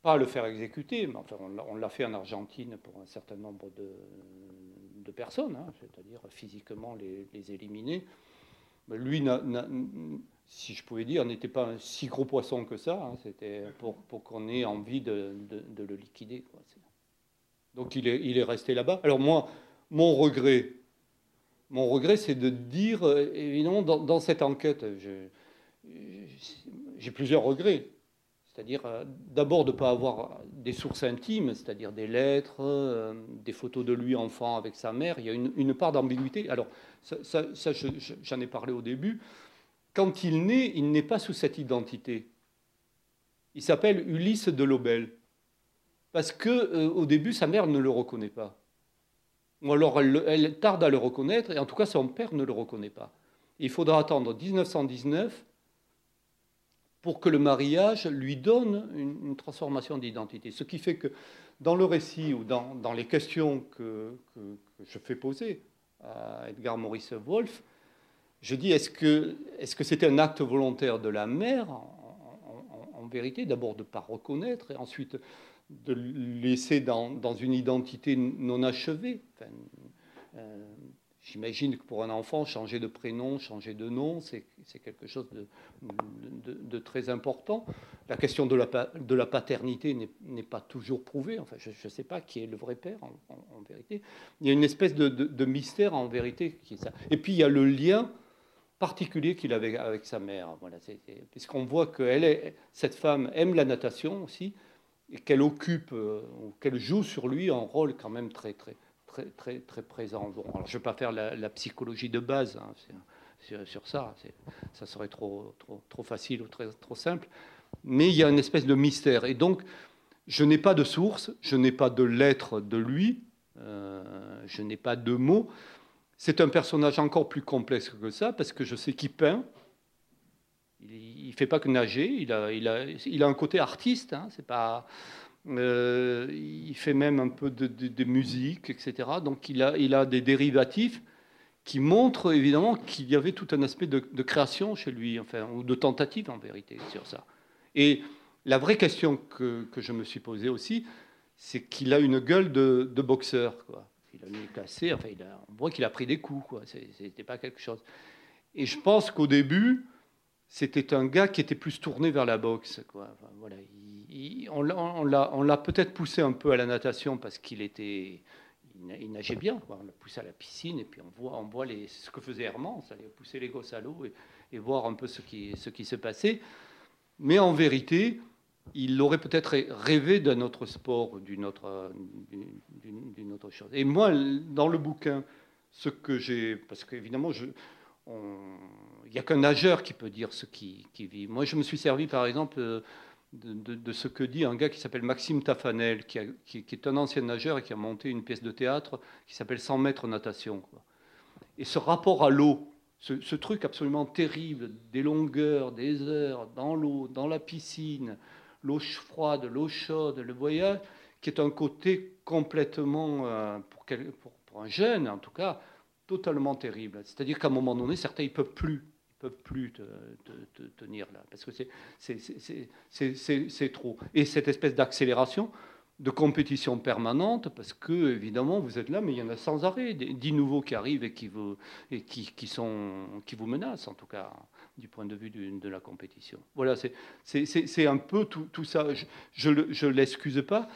pas le faire exécuter, mais enfin, on l'a fait en Argentine pour un certain nombre de, personnes, hein, c'est-à-dire physiquement les, éliminer. Mais lui, si je pouvais dire, n'était pas un si gros poisson que ça. Hein, c'était pour, qu'on ait envie de, le liquider. Donc il est resté là-bas. Alors moi, mon regret, mon regret, c'est de dire, euh, évidemment, dans, cette enquête, j'ai plusieurs regrets. C'est-à-dire, euh, d'abord, de ne pas avoir des sources intimes, c'est-à-dire des lettres, euh, des photos de lui enfant avec sa mère. Il y a une, part d'ambiguïté. Alors, ça, j'en ai parlé au début. Quand il naît, il n'est pas sous cette identité. Il s'appelle Ulysse de Lobel. Parce que au début, sa mère ne le reconnaît pas. Ou alors elle, tarde à le reconnaître, et en tout cas son père ne le reconnaît pas. Il faudra attendre 1919 pour que le mariage lui donne une, transformation d'identité. Ce qui fait que dans le récit ou dans, les questions que, je fais poser à Edgar Maurice Wolff, je dis est-ce que c'était un acte volontaire de la mère en, vérité D'abord de ne pas reconnaître et ensuite de laisser dans, une identité non achevée. Euh, j'imagine que pour un enfant, changer de prénom, changer de nom, c'est quelque chose de, très important. La question de la, de la paternité n'est pas toujours prouvée. Enfin, je ne sais pas qui est le vrai père, en, vérité. Il y a une espèce de, mystère, en vérité. Qui est ça. Et puis, il y a le lien particulier qu'il avait avec sa mère. Voilà, puisqu'on voit que est, cette femme aime la natation aussi, et qu'elle occupe, euh, qu'elle joue sur lui un rôle quand même très, très, très, très, très présent. Alors je ne vais pas faire la, psychologie de base hein, sur, sur, ça, ça serait trop, trop, trop facile ou très, trop simple, mais il y a une espèce de mystère. Et donc, je n'ai pas de source, je n'ai pas de lettre de lui, euh, je n'ai pas de mots. C'est un personnage encore plus complexe que ça, parce que je sais qu'il peint, il ne fait pas que nager, il a, il a, il a un côté artiste, hein, c'est pas, euh, il fait même un peu de, musique, etc. Donc il a, il a des dérivatifs qui montrent évidemment qu'il y avait tout un aspect de, création chez lui, enfin, ou de tentative en vérité sur ça. Et la vraie question que, que je me suis posée aussi, c'est qu'il a une gueule de, boxeur. Il a mis cassé, enfin, il a, on voit qu'il a pris des coups, quoi. C'était pas quelque chose. Et je pense qu'au début, c'était un gars qui était plus tourné vers la boxe. Voilà, on l'a peut-être poussé un peu à la natation parce qu'il était, il nageait bien. On l'a poussé à la piscine et puis on voit, on voit ce que faisait Herman, ça allait pousser les gosses à l'eau et, voir un peu ce qui, se passait. Mais en vérité, il aurait peut-être rêvé d'un autre sport, d'une autre, chose. Et moi, dans le bouquin, ce que j'ai, parce qu'évidemment, il n'y a qu'un nageur qui peut dire ce qui, vit. Moi, je me suis servi, par exemple, euh, de, ce que dit un gars qui s'appelle Maxime Tafanel, qui, est un ancien nageur et qui a monté une pièce de théâtre qui s'appelle 100 mètres natation. Et ce rapport à l'eau, ce, truc absolument terrible, des longueurs, des heures dans l'eau, dans la piscine, l'eau froide, l'eau chaude, le voyage, qui est un côté complètement, euh, pour, pour un jeune en tout cas, totalement terrible. C'est-à-dire qu'à un moment donné, certains ne peuvent plus, peuvent plus te, tenir là, parce que c'est trop. Et cette espèce d'accélération, de compétition permanente, parce que évidemment vous êtes là, mais il y en a sans arrêt, dix nouveaux qui arrivent et qui vous, et qui, qui, sont, qui vous menacent, en tout cas du point de vue de, la compétition. Voilà, c'est un peu tout, tout ça. Je ne l'excuse pas,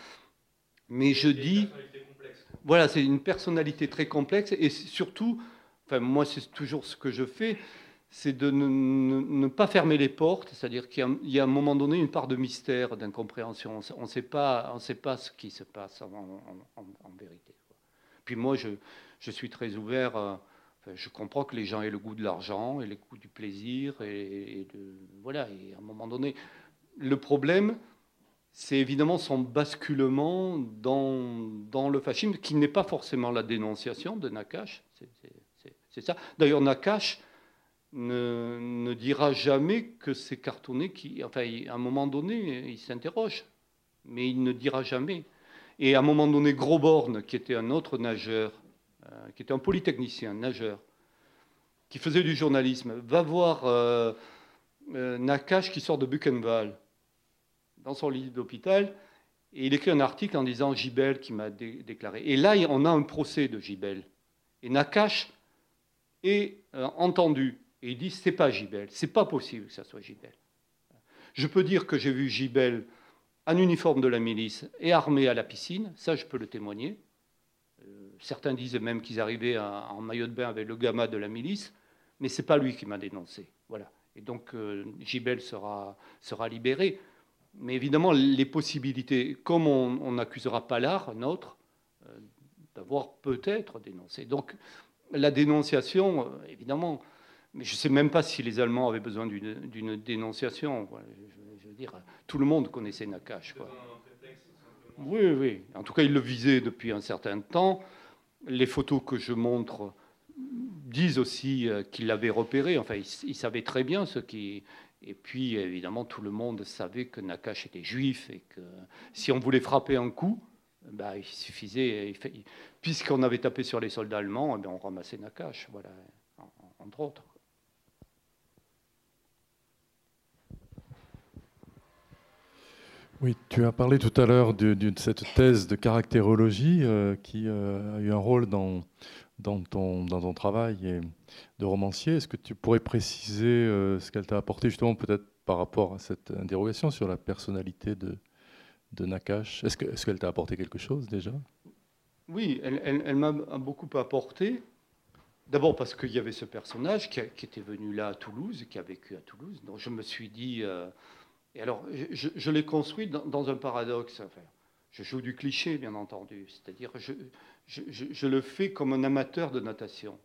mais je dis voilà, c'est une personnalité très complexe et surtout, enfin, moi, c'est toujours ce que je fais, c'est de ne, pas fermer les portes, c'est-à-dire qu'il y, a un moment donné une part de mystère, d'incompréhension. On ne sait, pas, on sait pas ce qui se passe en, vérité. Puis moi, je, suis très ouvert. Euh, je comprends que les gens aient le goût de l'argent et le goût du plaisir. Et, voilà, et à un moment donné, le problème, c'est évidemment son basculement dans, dans le fascisme, qui n'est pas forcément la dénonciation de Nakash. C'est ça. D'ailleurs, Nakash ne, dira jamais que c'est cartonné qui. Enfin, à un moment donné, il s'interroge, mais il ne dira jamais. Et à un moment donné, Grosborn, qui était un autre nageur, euh, qui était un polytechnicien, nageur, qui faisait du journalisme, va voir euh, euh, Nakash qui sort de Buchenwald dans son lit d'hôpital, et il écrit un article en disant Gibel qui m'a déclaré. Et là, on a un procès de Gibel. Et Nakash est euh, entendu. Et il dit c'est pas Gibel, c'est pas possible que ça soit Gibel. Je peux dire que j'ai vu Gibel en uniforme de la milice et armé à la piscine, ça je peux le témoigner. Euh, certains disent même qu'ils arrivaient en maillot de bain avec le gamma de la milice, mais c'est pas lui qui m'a dénoncé. Voilà. Et donc euh, Gibel sera, libéré. Mais évidemment, les possibilités, comme on n'accusera pas l'art, notre, euh, d'avoir peut-être dénoncé. Donc la dénonciation, évidemment, je ne sais même pas si les Allemands avaient besoin d'une dénonciation. Je, veux dire, tout le monde connaissait Nakash. Quoi. Oui, oui. En tout cas, il le visait depuis un certain temps. Les photos que je montre disent aussi euh, qu'il l'avait repéré. Enfin, il, il, savait très bien ce qui, et puis, évidemment, tout le monde savait que Nakash était juif et que si on voulait frapper un coup, bah, il suffisait, puisqu'on avait tapé sur les soldats allemands, eh on ramassait Nakash, voilà, entre autres. Oui, tu as parlé tout à l'heure de, cette thèse de caractérologie euh, qui euh, a eu un rôle dans, ton, travail de romancier. Est-ce que tu pourrais préciser euh, ce qu'elle t'a apporté justement peut-être par rapport à cette interrogation sur la personnalité de, de Nakash Est-ce qu'elle t'a apporté quelque chose déjà? Oui, elle, elle, m'a beaucoup apporté. D'abord parce qu'il y avait ce personnage qui, était venu là à Toulouse, qui a vécu à Toulouse. Donc je me suis dit... Euh, et alors, je, l'ai construit dans, un paradoxe. Je joue du cliché, bien entendu. C'est-à-dire, je, le fais comme un amateur de natation.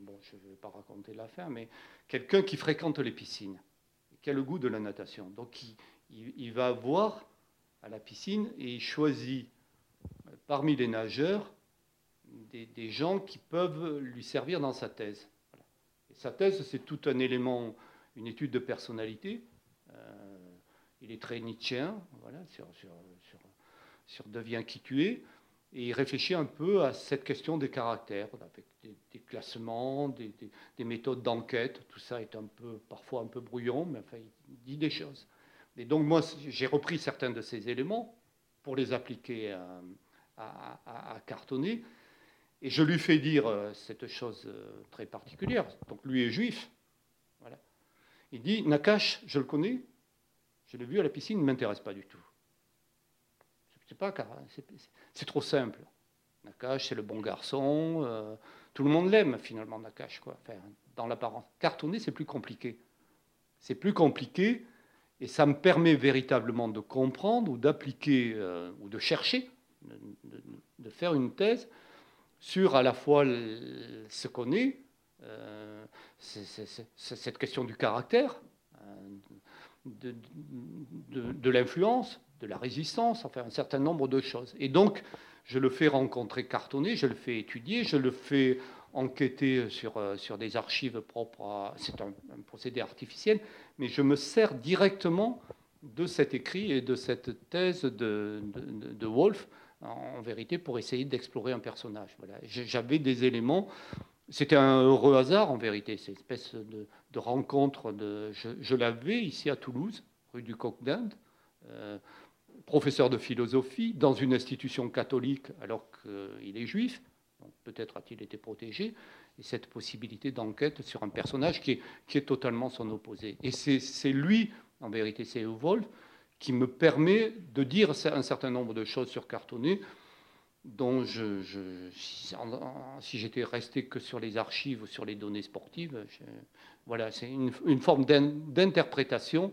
bon, je ne vais pas raconter l'affaire, mais quelqu'un qui fréquente les piscines, qui a le goût de la natation. Donc il, va voir à la piscine et il choisit parmi les nageurs des, gens qui peuvent lui servir dans sa thèse. Sa thèse, c'est tout un élément, une étude de personnalité. Euh, il est très nietzschéen, voilà, sur, sur, sur, Deviens qui tu es. Et il réfléchit un peu à cette question des caractères, avec des, classements, des, méthodes d'enquête. Tout ça est un peu, parfois un peu brouillon, mais enfin, il dit des choses. Et donc moi, j'ai repris certains de ces éléments pour les appliquer à, à, cartonner. Et je lui fais dire euh, cette chose euh, très particulière. Donc lui est juif. Il dit, Nakash, je le connais, je l'ai vu à la piscine, il ne m'intéresse pas du tout. C'est pas c'est trop simple. Nakash, c'est le bon garçon. Euh, tout le monde l'aime finalement, Nakash, quoi. Dans l'apparence. Cartonner, c'est plus compliqué. C'est plus compliqué. Et ça me permet véritablement de comprendre ou d'appliquer euh, ou de chercher, de, faire une thèse sur à la fois ce qu'on est, euh, cette question du caractère, euh, de, l'influence, de la résistance, enfin un certain nombre de choses. Et donc, je le fais rencontrer cartonné, je le fais étudier, je le fais enquêter sur, euh, sur des archives propres à... C'est un, procédé artificiel, mais je me sers directement de cet écrit et de cette thèse de, de, Wolf, en, vérité, pour essayer d'explorer un personnage. Voilà. J'avais des éléments... C'était un heureux hasard, en vérité, cette espèce de, rencontre. Je, l'avais ici à Toulouse, rue du Coq d'Inde, euh, professeur de philosophie, dans une institution catholique, alors qu'il est juif peut-être a-t-il été protégé, et cette possibilité d'enquête sur un personnage qui est, totalement son opposé. Et c'est lui, en vérité, c'est Wolf, qui me permet de dire un certain nombre de choses sur Cartonnet, dont si, j'étais resté que sur les archives ou sur les données sportives, voilà, c'est une, forme d'interprétation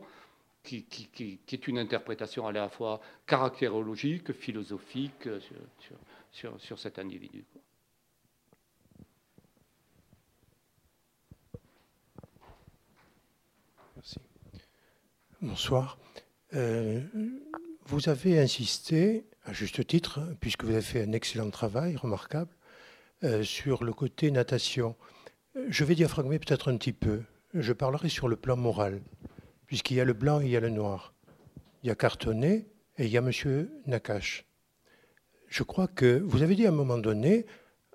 qui, est une interprétation à la fois caractérologique, philosophique sur, sur cet individu. Bonsoir. Euh, vous avez insisté, à juste titre, puisque vous avez fait un excellent travail, remarquable, euh, sur le côté natation. Je vais diaphragmer peut-être un petit peu. Je parlerai sur le plan moral, puisqu'il y a le blanc et il y a le noir. Il y a Cartonnet et il y a M. Nakache. Je crois que vous avez dit à un moment donné,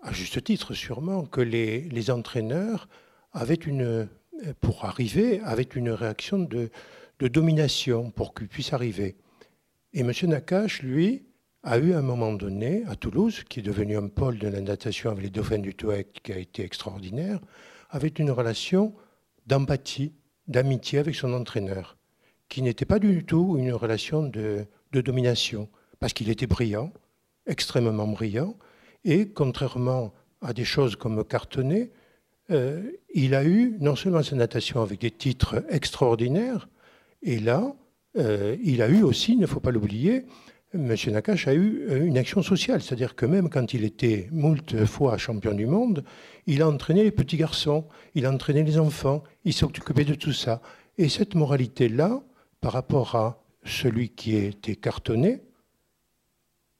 à juste titre sûrement, que les, entraîneurs avaient une, pour arriver, avaient une réaction de, de domination pour qu'il puisse arriver. Et M. Nakache, lui, a eu à un moment donné, à Toulouse, qui est devenu un pôle de la natation avec les dauphins du Touac, qui a été extraordinaire, avait une relation d'empathie, d'amitié avec son entraîneur, qui n'était pas du tout une relation de, domination, parce qu'il était brillant, extrêmement brillant, et contrairement à des choses comme Cartonnet, euh, il a eu non seulement sa natation avec des titres extraordinaires, et là, euh, il a eu aussi, il ne faut pas l'oublier, M. Nakache a eu euh, une action sociale, c'est-à-dire que même quand il était moult fois champion du monde, il a entraîné les petits garçons, il a entraîné les enfants, il s'occupait de tout ça. Et cette moralité-là, par rapport à celui qui était cartonné,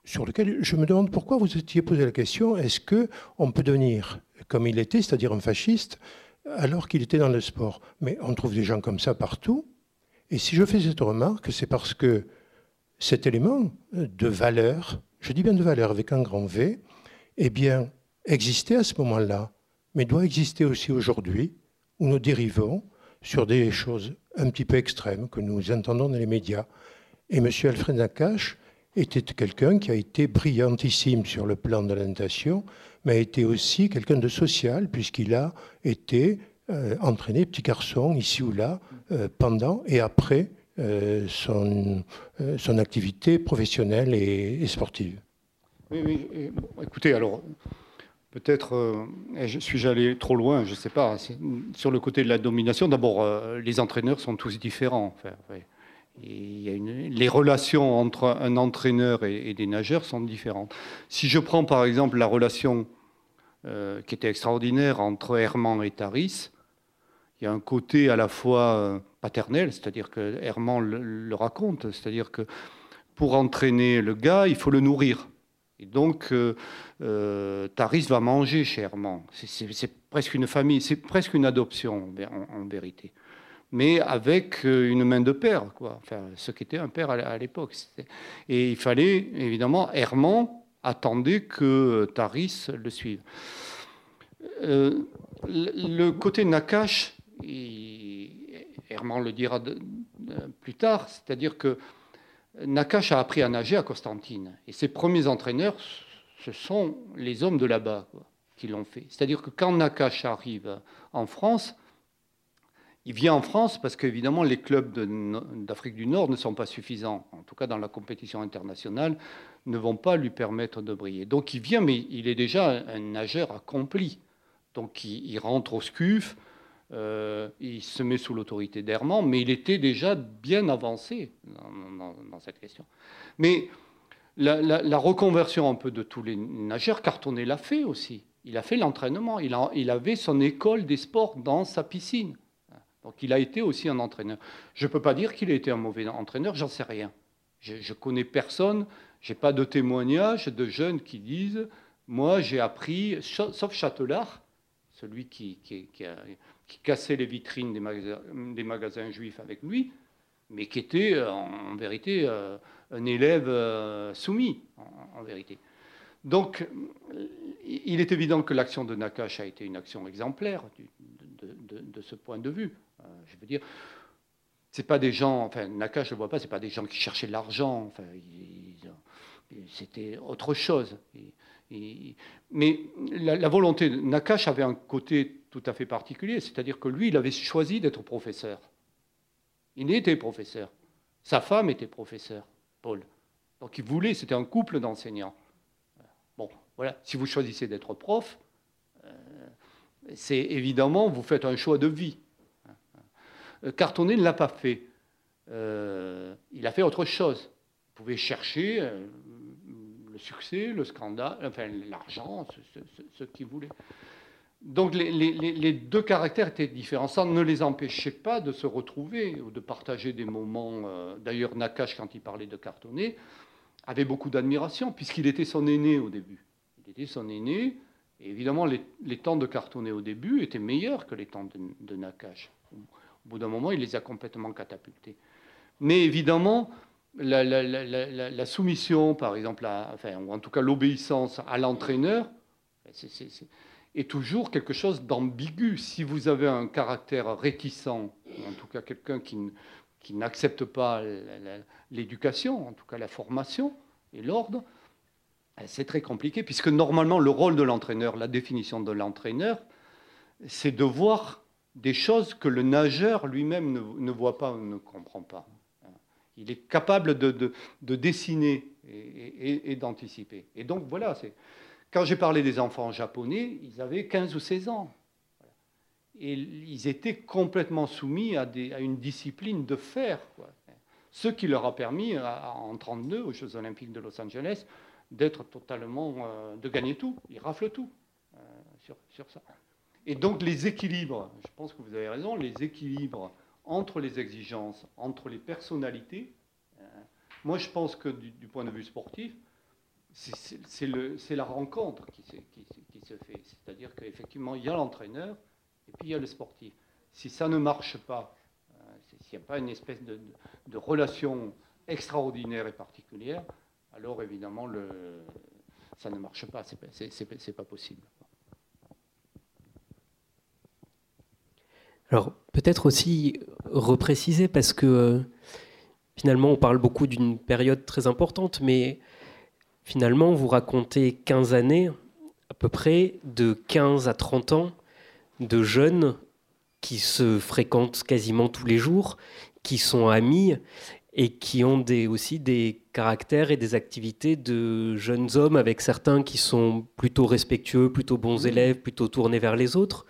sur lequel je me demande pourquoi vous étiez posé la question, est-ce qu'on peut devenir comme il était, c'est-à-dire un fasciste, alors qu'il était dans le sport? Mais on trouve des gens comme ça partout, et si je fais cette remarque, c'est parce que cet élément de valeur, je dis bien de valeur avec un grand V, eh bien, existait à ce moment-là, mais doit exister aussi aujourd'hui, où nous dérivons sur des choses un petit peu extrêmes que nous entendons dans les médias. Et M. Alfred Nakache était quelqu'un qui a été brillantissime sur le plan de la mais a été aussi quelqu'un de social, puisqu'il a été euh, entraîner petit garçon ici ou là euh, pendant et après son, son activité professionnelle et, sportive. Écoutez, alors peut-être je suis allé trop loin, je ne sais pas. Sur le côté de la domination, d'abord, les entraîneurs sont tous différents. Les relations entre un entraîneur et, des nageurs sont différentes. Si je prends par exemple la relation qui était extraordinaire entre Herman et Taris, il y a un côté à la fois euh, paternel, c'est-à-dire que Herman le, raconte, c'est-à-dire que pour entraîner le gars, il faut le nourrir. Et donc, euh, euh, Taris va manger chez Herman. C'est presque une famille, c'est presque une adoption en, vérité. Mais avec une main de père, quoi. Enfin, ce qu'était un père à l'époque. Et il fallait, évidemment, Herman attendait que Taris le suive. le côté Nakash, et Herman le dira plus tard, c'est-à-dire que Nakash a appris à nager à Constantine. Et ses premiers entraîneurs, ce sont les hommes de là-bas qui l'ont fait. C'est-à-dire que quand Nakash arrive en France, il vient en France parce qu'évidemment les clubs d'Afrique du Nord ne sont pas suffisants, en tout cas dans la compétition internationale, ne vont pas lui permettre de briller. Donc il vient, mais il est déjà un nageur accompli. Donc il, rentre au SCUF, euh, il se met sous l'autorité d'Herman, mais il était déjà bien avancé dans, cette question. Mais la, reconversion un peu de tous les nageurs, Cartonnet l'a fait aussi. Il a fait l'entraînement. Il, avait son école des sports dans sa piscine. Donc il a été aussi un entraîneur. Je ne peux pas dire qu'il a été un mauvais entraîneur, j'en sais rien. Je, ne connais personne, je n'ai pas de témoignages de jeunes qui disent Moi j'ai appris, sauf Châtelard, celui qui, a, qui cassait les vitrines des magasins, juifs avec lui, mais qui était euh, en, vérité euh, un élève euh, soumis, en, vérité. Donc, il est évident que l'action de Nakash a été une action exemplaire de, ce point de vue. je veux dire, c'est pas des gens, enfin, Nakash, je ne vois pas, c'est pas des gens qui cherchaient l'argent, enfin, c'était autre chose. mais la, la, volonté Nakash avait un côté tout à fait particulier, c'est-à-dire que lui, il avait choisi d'être professeur. Il était professeur. Sa femme était professeur, Paul. Donc il voulait, c'était un couple d'enseignants. Bon, voilà, si vous choisissez d'être prof, euh, c'est évidemment, vous faites un choix de vie. Euh, Cartonnet ne l'a pas fait. Euh, il a fait autre chose. Vous pouvez chercher le succès, le scandale, enfin l'argent, ce, qu'il voulait. Donc les, deux caractères étaient différents. Ça ne les empêchait pas de se retrouver ou de partager des moments. Euh, d'ailleurs, Nakash, quand il parlait de Cartonnet, avait beaucoup d'admiration, puisqu'il était son aîné au début. Il était son aîné, et évidemment, les, temps de Cartonnet au début étaient meilleurs que les temps de, Nakash. Au bout d'un moment, il les a complètement catapultés. Mais évidemment, la, soumission, par exemple, enfin, ou en tout cas l'obéissance à l'entraîneur, c'est est toujours quelque chose d'ambigu. Si vous avez un caractère réticent, en tout cas quelqu'un qui, qui n'accepte pas l'éducation, en tout cas la formation et l'ordre, eh, c'est très compliqué, puisque normalement le rôle de l'entraîneur, la définition de l'entraîneur, c'est de voir des choses que le nageur lui-même ne, voit pas ou ne comprend pas. Il est capable de, dessiner et, et d'anticiper. Et donc voilà, c'est quand j'ai parlé des enfants japonais, ils avaient 15 ou 16 ans. Et ils étaient complètement soumis à, une discipline de fer. Ce qui leur a permis, en 1932, aux Jeux Olympiques de Los Angeles, d'être totalement. Euh, de gagner tout. Ils raflent tout euh, sur, ça. Et donc les équilibres, je pense que vous avez raison, les équilibres entre les exigences, entre les personnalités, euh, moi je pense que du point de vue sportif, c'est la rencontre qui se, fait. C'est-à-dire qu'effectivement, il y a l'entraîneur et puis il y a le sportif. Si ça ne marche pas, euh, s'il n'y a pas une espèce de, relation extraordinaire et particulière, alors évidemment, ça ne marche pas. C'est pas possible. Alors peut-être aussi repréciser parce que euh, finalement on parle beaucoup d'une période très importante, mais finalement, vous racontez 15 années, à peu près, de 15 à 30 ans, de jeunes qui se fréquentent quasiment tous les jours, qui sont amis et qui ont des, aussi des caractères et des activités de jeunes hommes, avec certains qui sont plutôt respectueux, plutôt bons élèves, plutôt tournés vers les autres,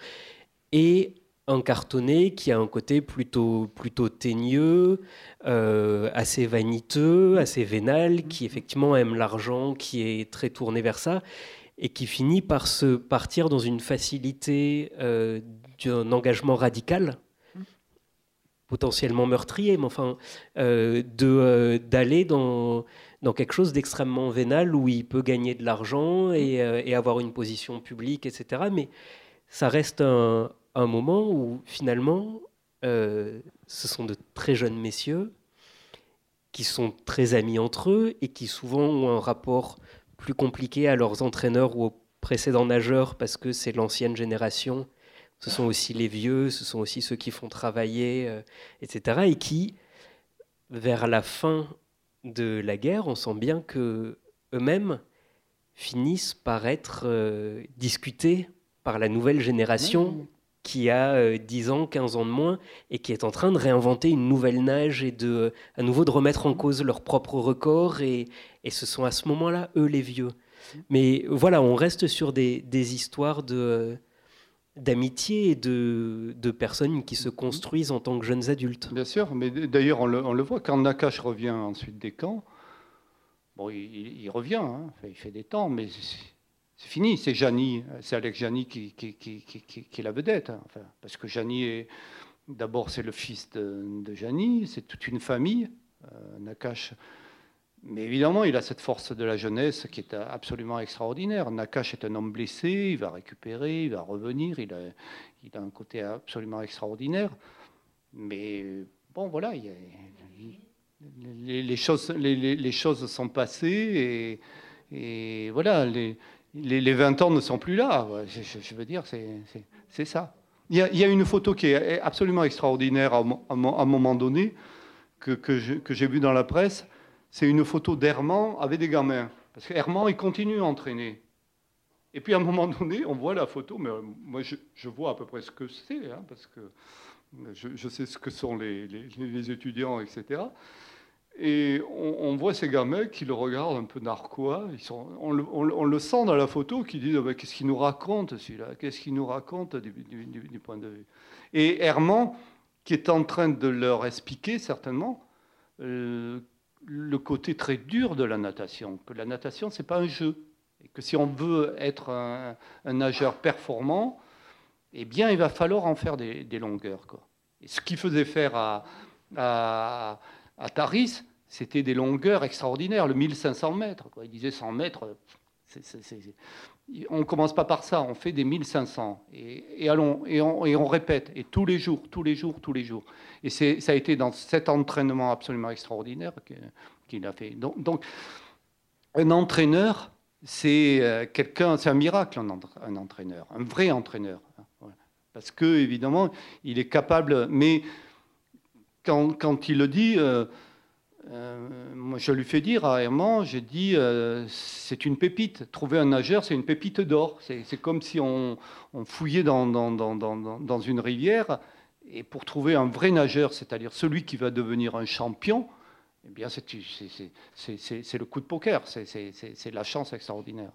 et un cartonné qui a un côté plutôt, plutôt teigneux, euh, assez vaniteux, assez vénal, qui effectivement aime l'argent, qui est très tourné vers ça, et qui finit par se partir dans une facilité euh, d'un engagement radical, potentiellement meurtrier, mais enfin, euh, de d'aller dans, dans quelque chose d'extrêmement vénal où il peut gagner de l'argent et, et, avoir une position publique, etc. Mais ça reste un, un moment où finalement, euh, ce sont de très jeunes messieurs qui sont très amis entre eux et qui souvent ont un rapport plus compliqué à leurs entraîneurs ou aux précédents nageurs parce que c'est l'ancienne génération. Ce sont aussi les vieux, ce sont aussi ceux qui font travailler, euh, etc. Et qui, vers la fin de la guerre, on sent bien que eux-mêmes finissent par être euh, discutés par la nouvelle génération qui a 10 euh, ans, 15 ans de moins, et qui est en train de réinventer une nouvelle nage et de, à nouveau de remettre en cause leur propre record. Et, ce sont à ce moment-là, eux, les vieux. Mais voilà, on reste sur des, histoires de, d'amitié et de, de, personnes qui se construisent en tant que jeunes adultes. Bien sûr, mais d'ailleurs on le, voit quand Nakash revient ensuite des camps. Bon, il, il revient, hein, il fait des temps, mais c'est fini. C'est Jani, c'est Alex Jani qui, est la vedette. Hein, parce que Jani d'abord c'est le fils de, de Jani, c'est toute une famille. Euh, Nakash mais évidemment, il a cette force de la jeunesse qui est absolument extraordinaire. Nakash est un homme blessé, il va récupérer, il va revenir, il a, un côté absolument extraordinaire. Mais bon, voilà, les, choses sont passées et, et voilà, les, les, 20 ans ne sont plus là. Je, veux dire, c'est ça. Il y, a, une photo qui est absolument extraordinaire à, un moment donné que, j'ai vue dans la presse c'est une photo d'Herman avec des gamins. Parce qu'Herman, il continue à entraîner. Et puis à un moment donné, on voit la photo, mais euh, moi je, vois à peu près ce que c'est, hein, parce que je, sais ce que sont les, les, étudiants, etc. Et on, voit ces gamins qui le regardent un peu narquois. On, le, sent dans la photo, qui disent ah, Qu'est-ce qu'il nous raconte celui-là? Qu'est-ce qu'il nous raconte du, point de vue? Et Herman, qui est en train de leur expliquer certainement euh, le côté très dur de la natation, que la natation, ce n'est pas un jeu. Et que si on veut être un, nageur performant, eh bien, il va falloir en faire des, longueurs. Quoi. Et ce qu'il faisait faire à, à Taris, c'était des longueurs extraordinaires, le 1500 mètres. Il disait 100 mètres, on ne commence pas par ça, on fait des 1500. Et, allons, et on, et on, répète, et tous les jours, tous les jours, tous les jours. Et ça a été dans cet entraînement absolument extraordinaire qu'il a fait. Donc, donc, un entraîneur, c'est euh, quelqu'un, c'est un miracle, un, entraîneur, un vrai entraîneur. Parce que, évidemment, il est capable, mais quand, il le dit, euh, euh, moi, je lui fais dire à Herman, j'ai dit, euh, c'est une pépite. Trouver un nageur, c'est une pépite d'or. C'est comme si on, fouillait dans, dans, dans, dans, une rivière. Et pour trouver un vrai nageur, c'est-à-dire celui qui va devenir un champion, eh bien, c'est le coup de poker. C'est la chance extraordinaire.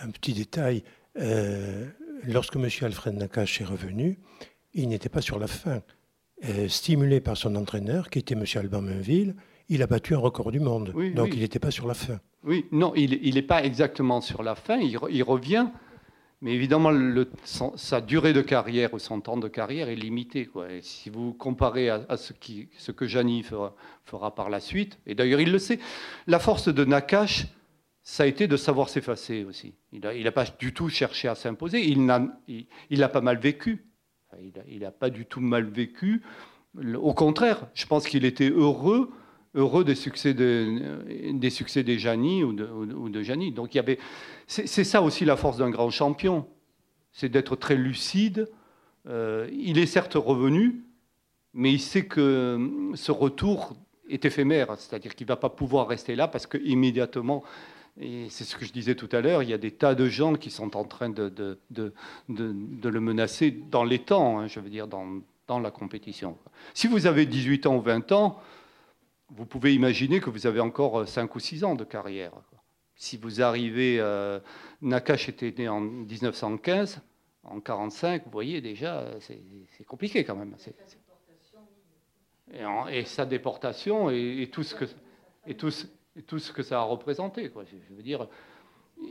Un petit détail. Euh, lorsque M. Alfred Nakache est revenu, il n'était pas sur la fin. Euh, stimulé par son entraîneur, qui était M. Alban Mainville, il a battu un record du monde. Donc il n'était pas sur la fin. Oui, non, il n'est pas exactement sur la fin. Il, revient, mais évidemment, sa durée de carrière ou son temps de carrière est limité. Quoi. si vous comparez à, ce, qui, ce, que Jani fera, fera, par la suite, et d'ailleurs il le sait, la force de Nakache, ça a été de savoir s'effacer aussi. Il n'a pas du tout cherché à s'imposer. Il, a, il, a pas mal vécu. Il n'a pas du tout mal vécu. Au contraire, je pense qu'il était heureux, heureux des succès de, des succès des ou de, ou. Donc c'est ça aussi la force d'un grand champion, c'est d'être très lucide. Euh, il est certes revenu, mais il sait que ce retour est éphémère, c'est-à-dire qu'il ne va pas pouvoir rester là parce qu'immédiatement et c'est ce que je disais tout à l'heure, il y a des tas de gens qui sont en train de, le menacer dans les temps, hein, je veux dire, dans, la compétition. Si vous avez 18 ans ou 20 ans, vous pouvez imaginer que vous avez encore 5 ou 6 ans de carrière. Si vous arrivez, euh, Nakash était né en 1915, en 45, vous voyez déjà, c'est compliqué quand même. et, sa déportation et, et tout ce que... Et tout ce, tout ce que ça a représenté. Quoi. Je veux dire,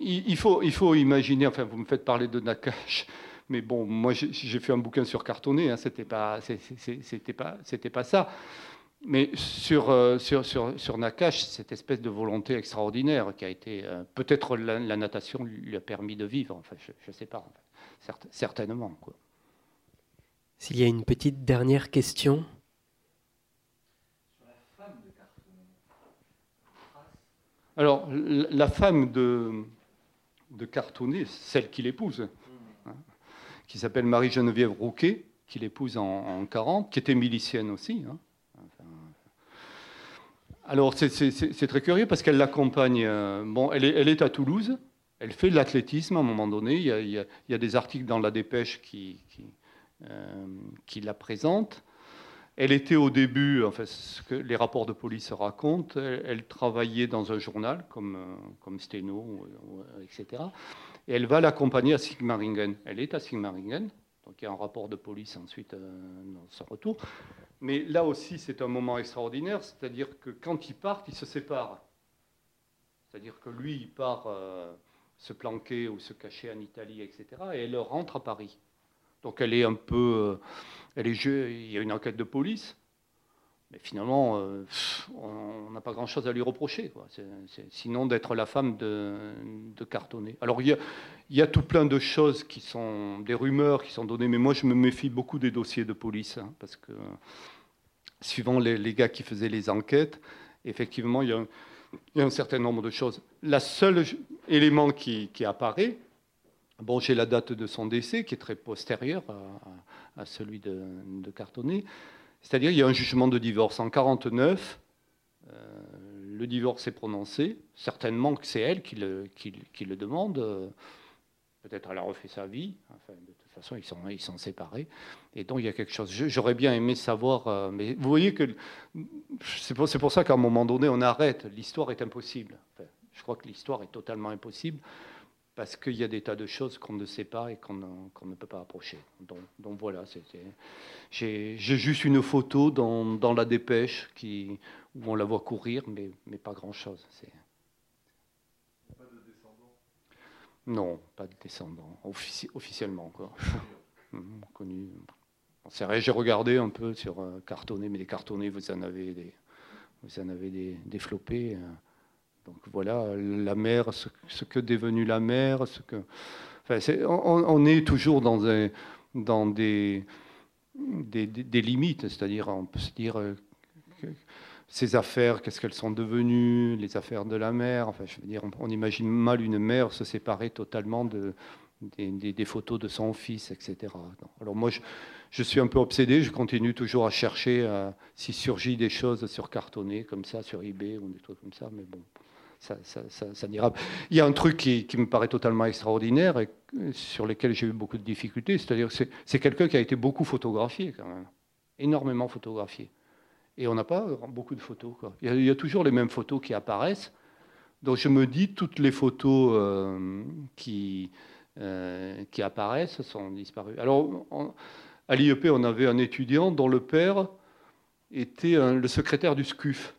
il, faut, imaginer, enfin vous me faites parler de Nakash, mais bon, moi j'ai fait un bouquin sur cartonné, hein, c'était pas, pas, pas ça. Mais sur, euh, sur, sur, sur, Nakash, cette espèce de volonté extraordinaire qui a été, euh, peut-être la, natation lui a permis de vivre, enfin je ne sais pas, certainement. S'il y a une petite dernière question? Alors, la femme de, de Cartonnet, celle qu'il épouse, hein, qui s'appelle Marie-Geneviève Rouquet, qu'il épouse en, 40, qui était milicienne aussi. Hein. alors, c'est très curieux parce qu'elle l'accompagne. Euh, bon, elle est, à Toulouse. Elle fait de l'athlétisme à un moment donné. Il y, a, des articles dans la dépêche qui, qui, euh, qui la présentent. Elle était au début, enfin, ce que les rapports de police racontent, elle, travaillait dans un journal comme, comme Steno, etc. Et elle va l'accompagner à Sigmaringen. Elle est à Sigmaringen, donc il y a un rapport de police ensuite dans son retour. Mais là aussi, c'est un moment extraordinaire, c'est-à-dire que quand ils partent, ils se séparent. C'est-à-dire que lui, il part euh, se planquer ou se cacher en Italie, etc. Et elle rentre à Paris. Donc elle est un peu. Euh, elle est, il y a une enquête de police. Mais finalement, euh, on n'a pas grand-chose à lui reprocher. sinon d'être la femme de, de Cartonnet. Alors il y, a, tout plein de choses qui sont des rumeurs qui sont données, mais moi je me méfie beaucoup des dossiers de police, hein, parce que suivant les, gars qui faisaient les enquêtes, effectivement, il y a un, certain nombre de choses. Le seul élément qui, apparaît, bon, j'ai la date de son décès qui est très postérieure à, celui de, de Cartonnet, c'est-à-dire il y a un jugement de divorce en 1949. Euh, le divorce est prononcé. Certainement que c'est elle qui le, demande. Peut-être elle a refait sa vie. De toute façon, ils sont, ils sont séparés. Et donc, il y a quelque chose. J'aurais bien aimé savoir. Euh, mais vous voyez que c'est pour, pour, ça qu'à un moment donné, on arrête. L'histoire est impossible. je crois que l'histoire est totalement impossible parce qu'il y a des tas de choses qu'on ne sait pas et qu'on ne peut pas approcher. Donc, donc voilà, j'ai juste une photo dans, dans, la dépêche qui, où on la voit courir, mais, mais pas grand-chose. Pas de descendants Non, pas de descendants, officiellement. Quoi. Connu. (laughs) C'est vrai, j'ai regardé un peu sur euh, cartonné, mais les cartonnés, vous en avez des, vous en avez des, des flopés. Donc voilà, la mer, ce, que est devenu la mer, ce que, on, est toujours dans, un, dans des, des, des, limites, c'est-à-dire on peut se dire euh, ces affaires, qu'est-ce qu'elles sont devenues, les affaires de la mer. Enfin, je veux dire, on, imagine mal une mère se séparer totalement de, des, des, photos de son fils, etc. Alors moi, je, je, suis un peu obsédé, je continue toujours à chercher euh, s'il surgit des choses sur cartonné, comme ça, sur eBay ou des trucs comme ça, mais bon ça, ça, Il y a un truc qui, me paraît totalement extraordinaire et sur lequel j'ai eu beaucoup de difficultés, c'est-à-dire que c'est quelqu'un qui a été beaucoup photographié quand même, énormément photographié. Et on n'a pas beaucoup de photos. Il, y a, toujours les mêmes photos qui apparaissent. Donc je me dis, toutes les photos euh, euh, qui apparaissent sont disparues. Alors, à l'IEP, on avait un étudiant dont le père était le secrétaire du SCUF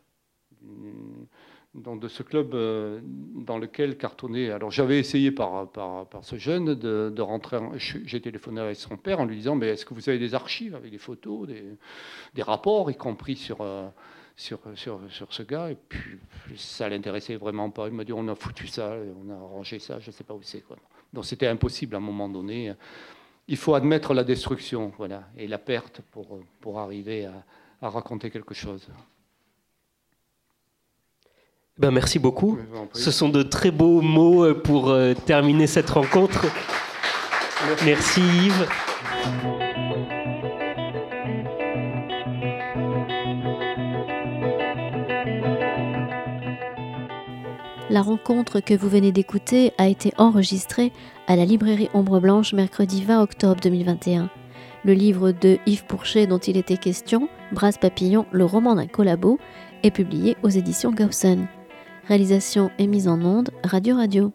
de ce club euh, dans lequel cartonnait. Alors j'avais essayé par, par, ce jeune de, rentrer. J'ai téléphoné avec son père en lui disant Mais est-ce que vous avez des archives avec des photos, des, des rapports, y compris sur, euh, sur, sur, sur, ce gars? Et puis ça l'intéressait vraiment pas. Il m'a dit On a foutu ça, on a rangé ça, je ne sais pas où c'est. Donc c'était impossible à un moment donné. Il faut admettre la destruction voilà, et la perte pour, pour arriver à raconter quelque chose. Ben, merci beaucoup. Ce sont de très beaux mots euh, pour euh, terminer cette rencontre. Merci, Yves. La rencontre que vous venez d'écouter a été enregistrée à la librairie Ombre Blanche mercredi 20 octobre 2021. Le livre de Yves Pourchet dont il était question, Brasse Papillon, le roman d'un collabo, est publié aux éditions Gaussen. Réalisation et mise en onde, Radio Radio.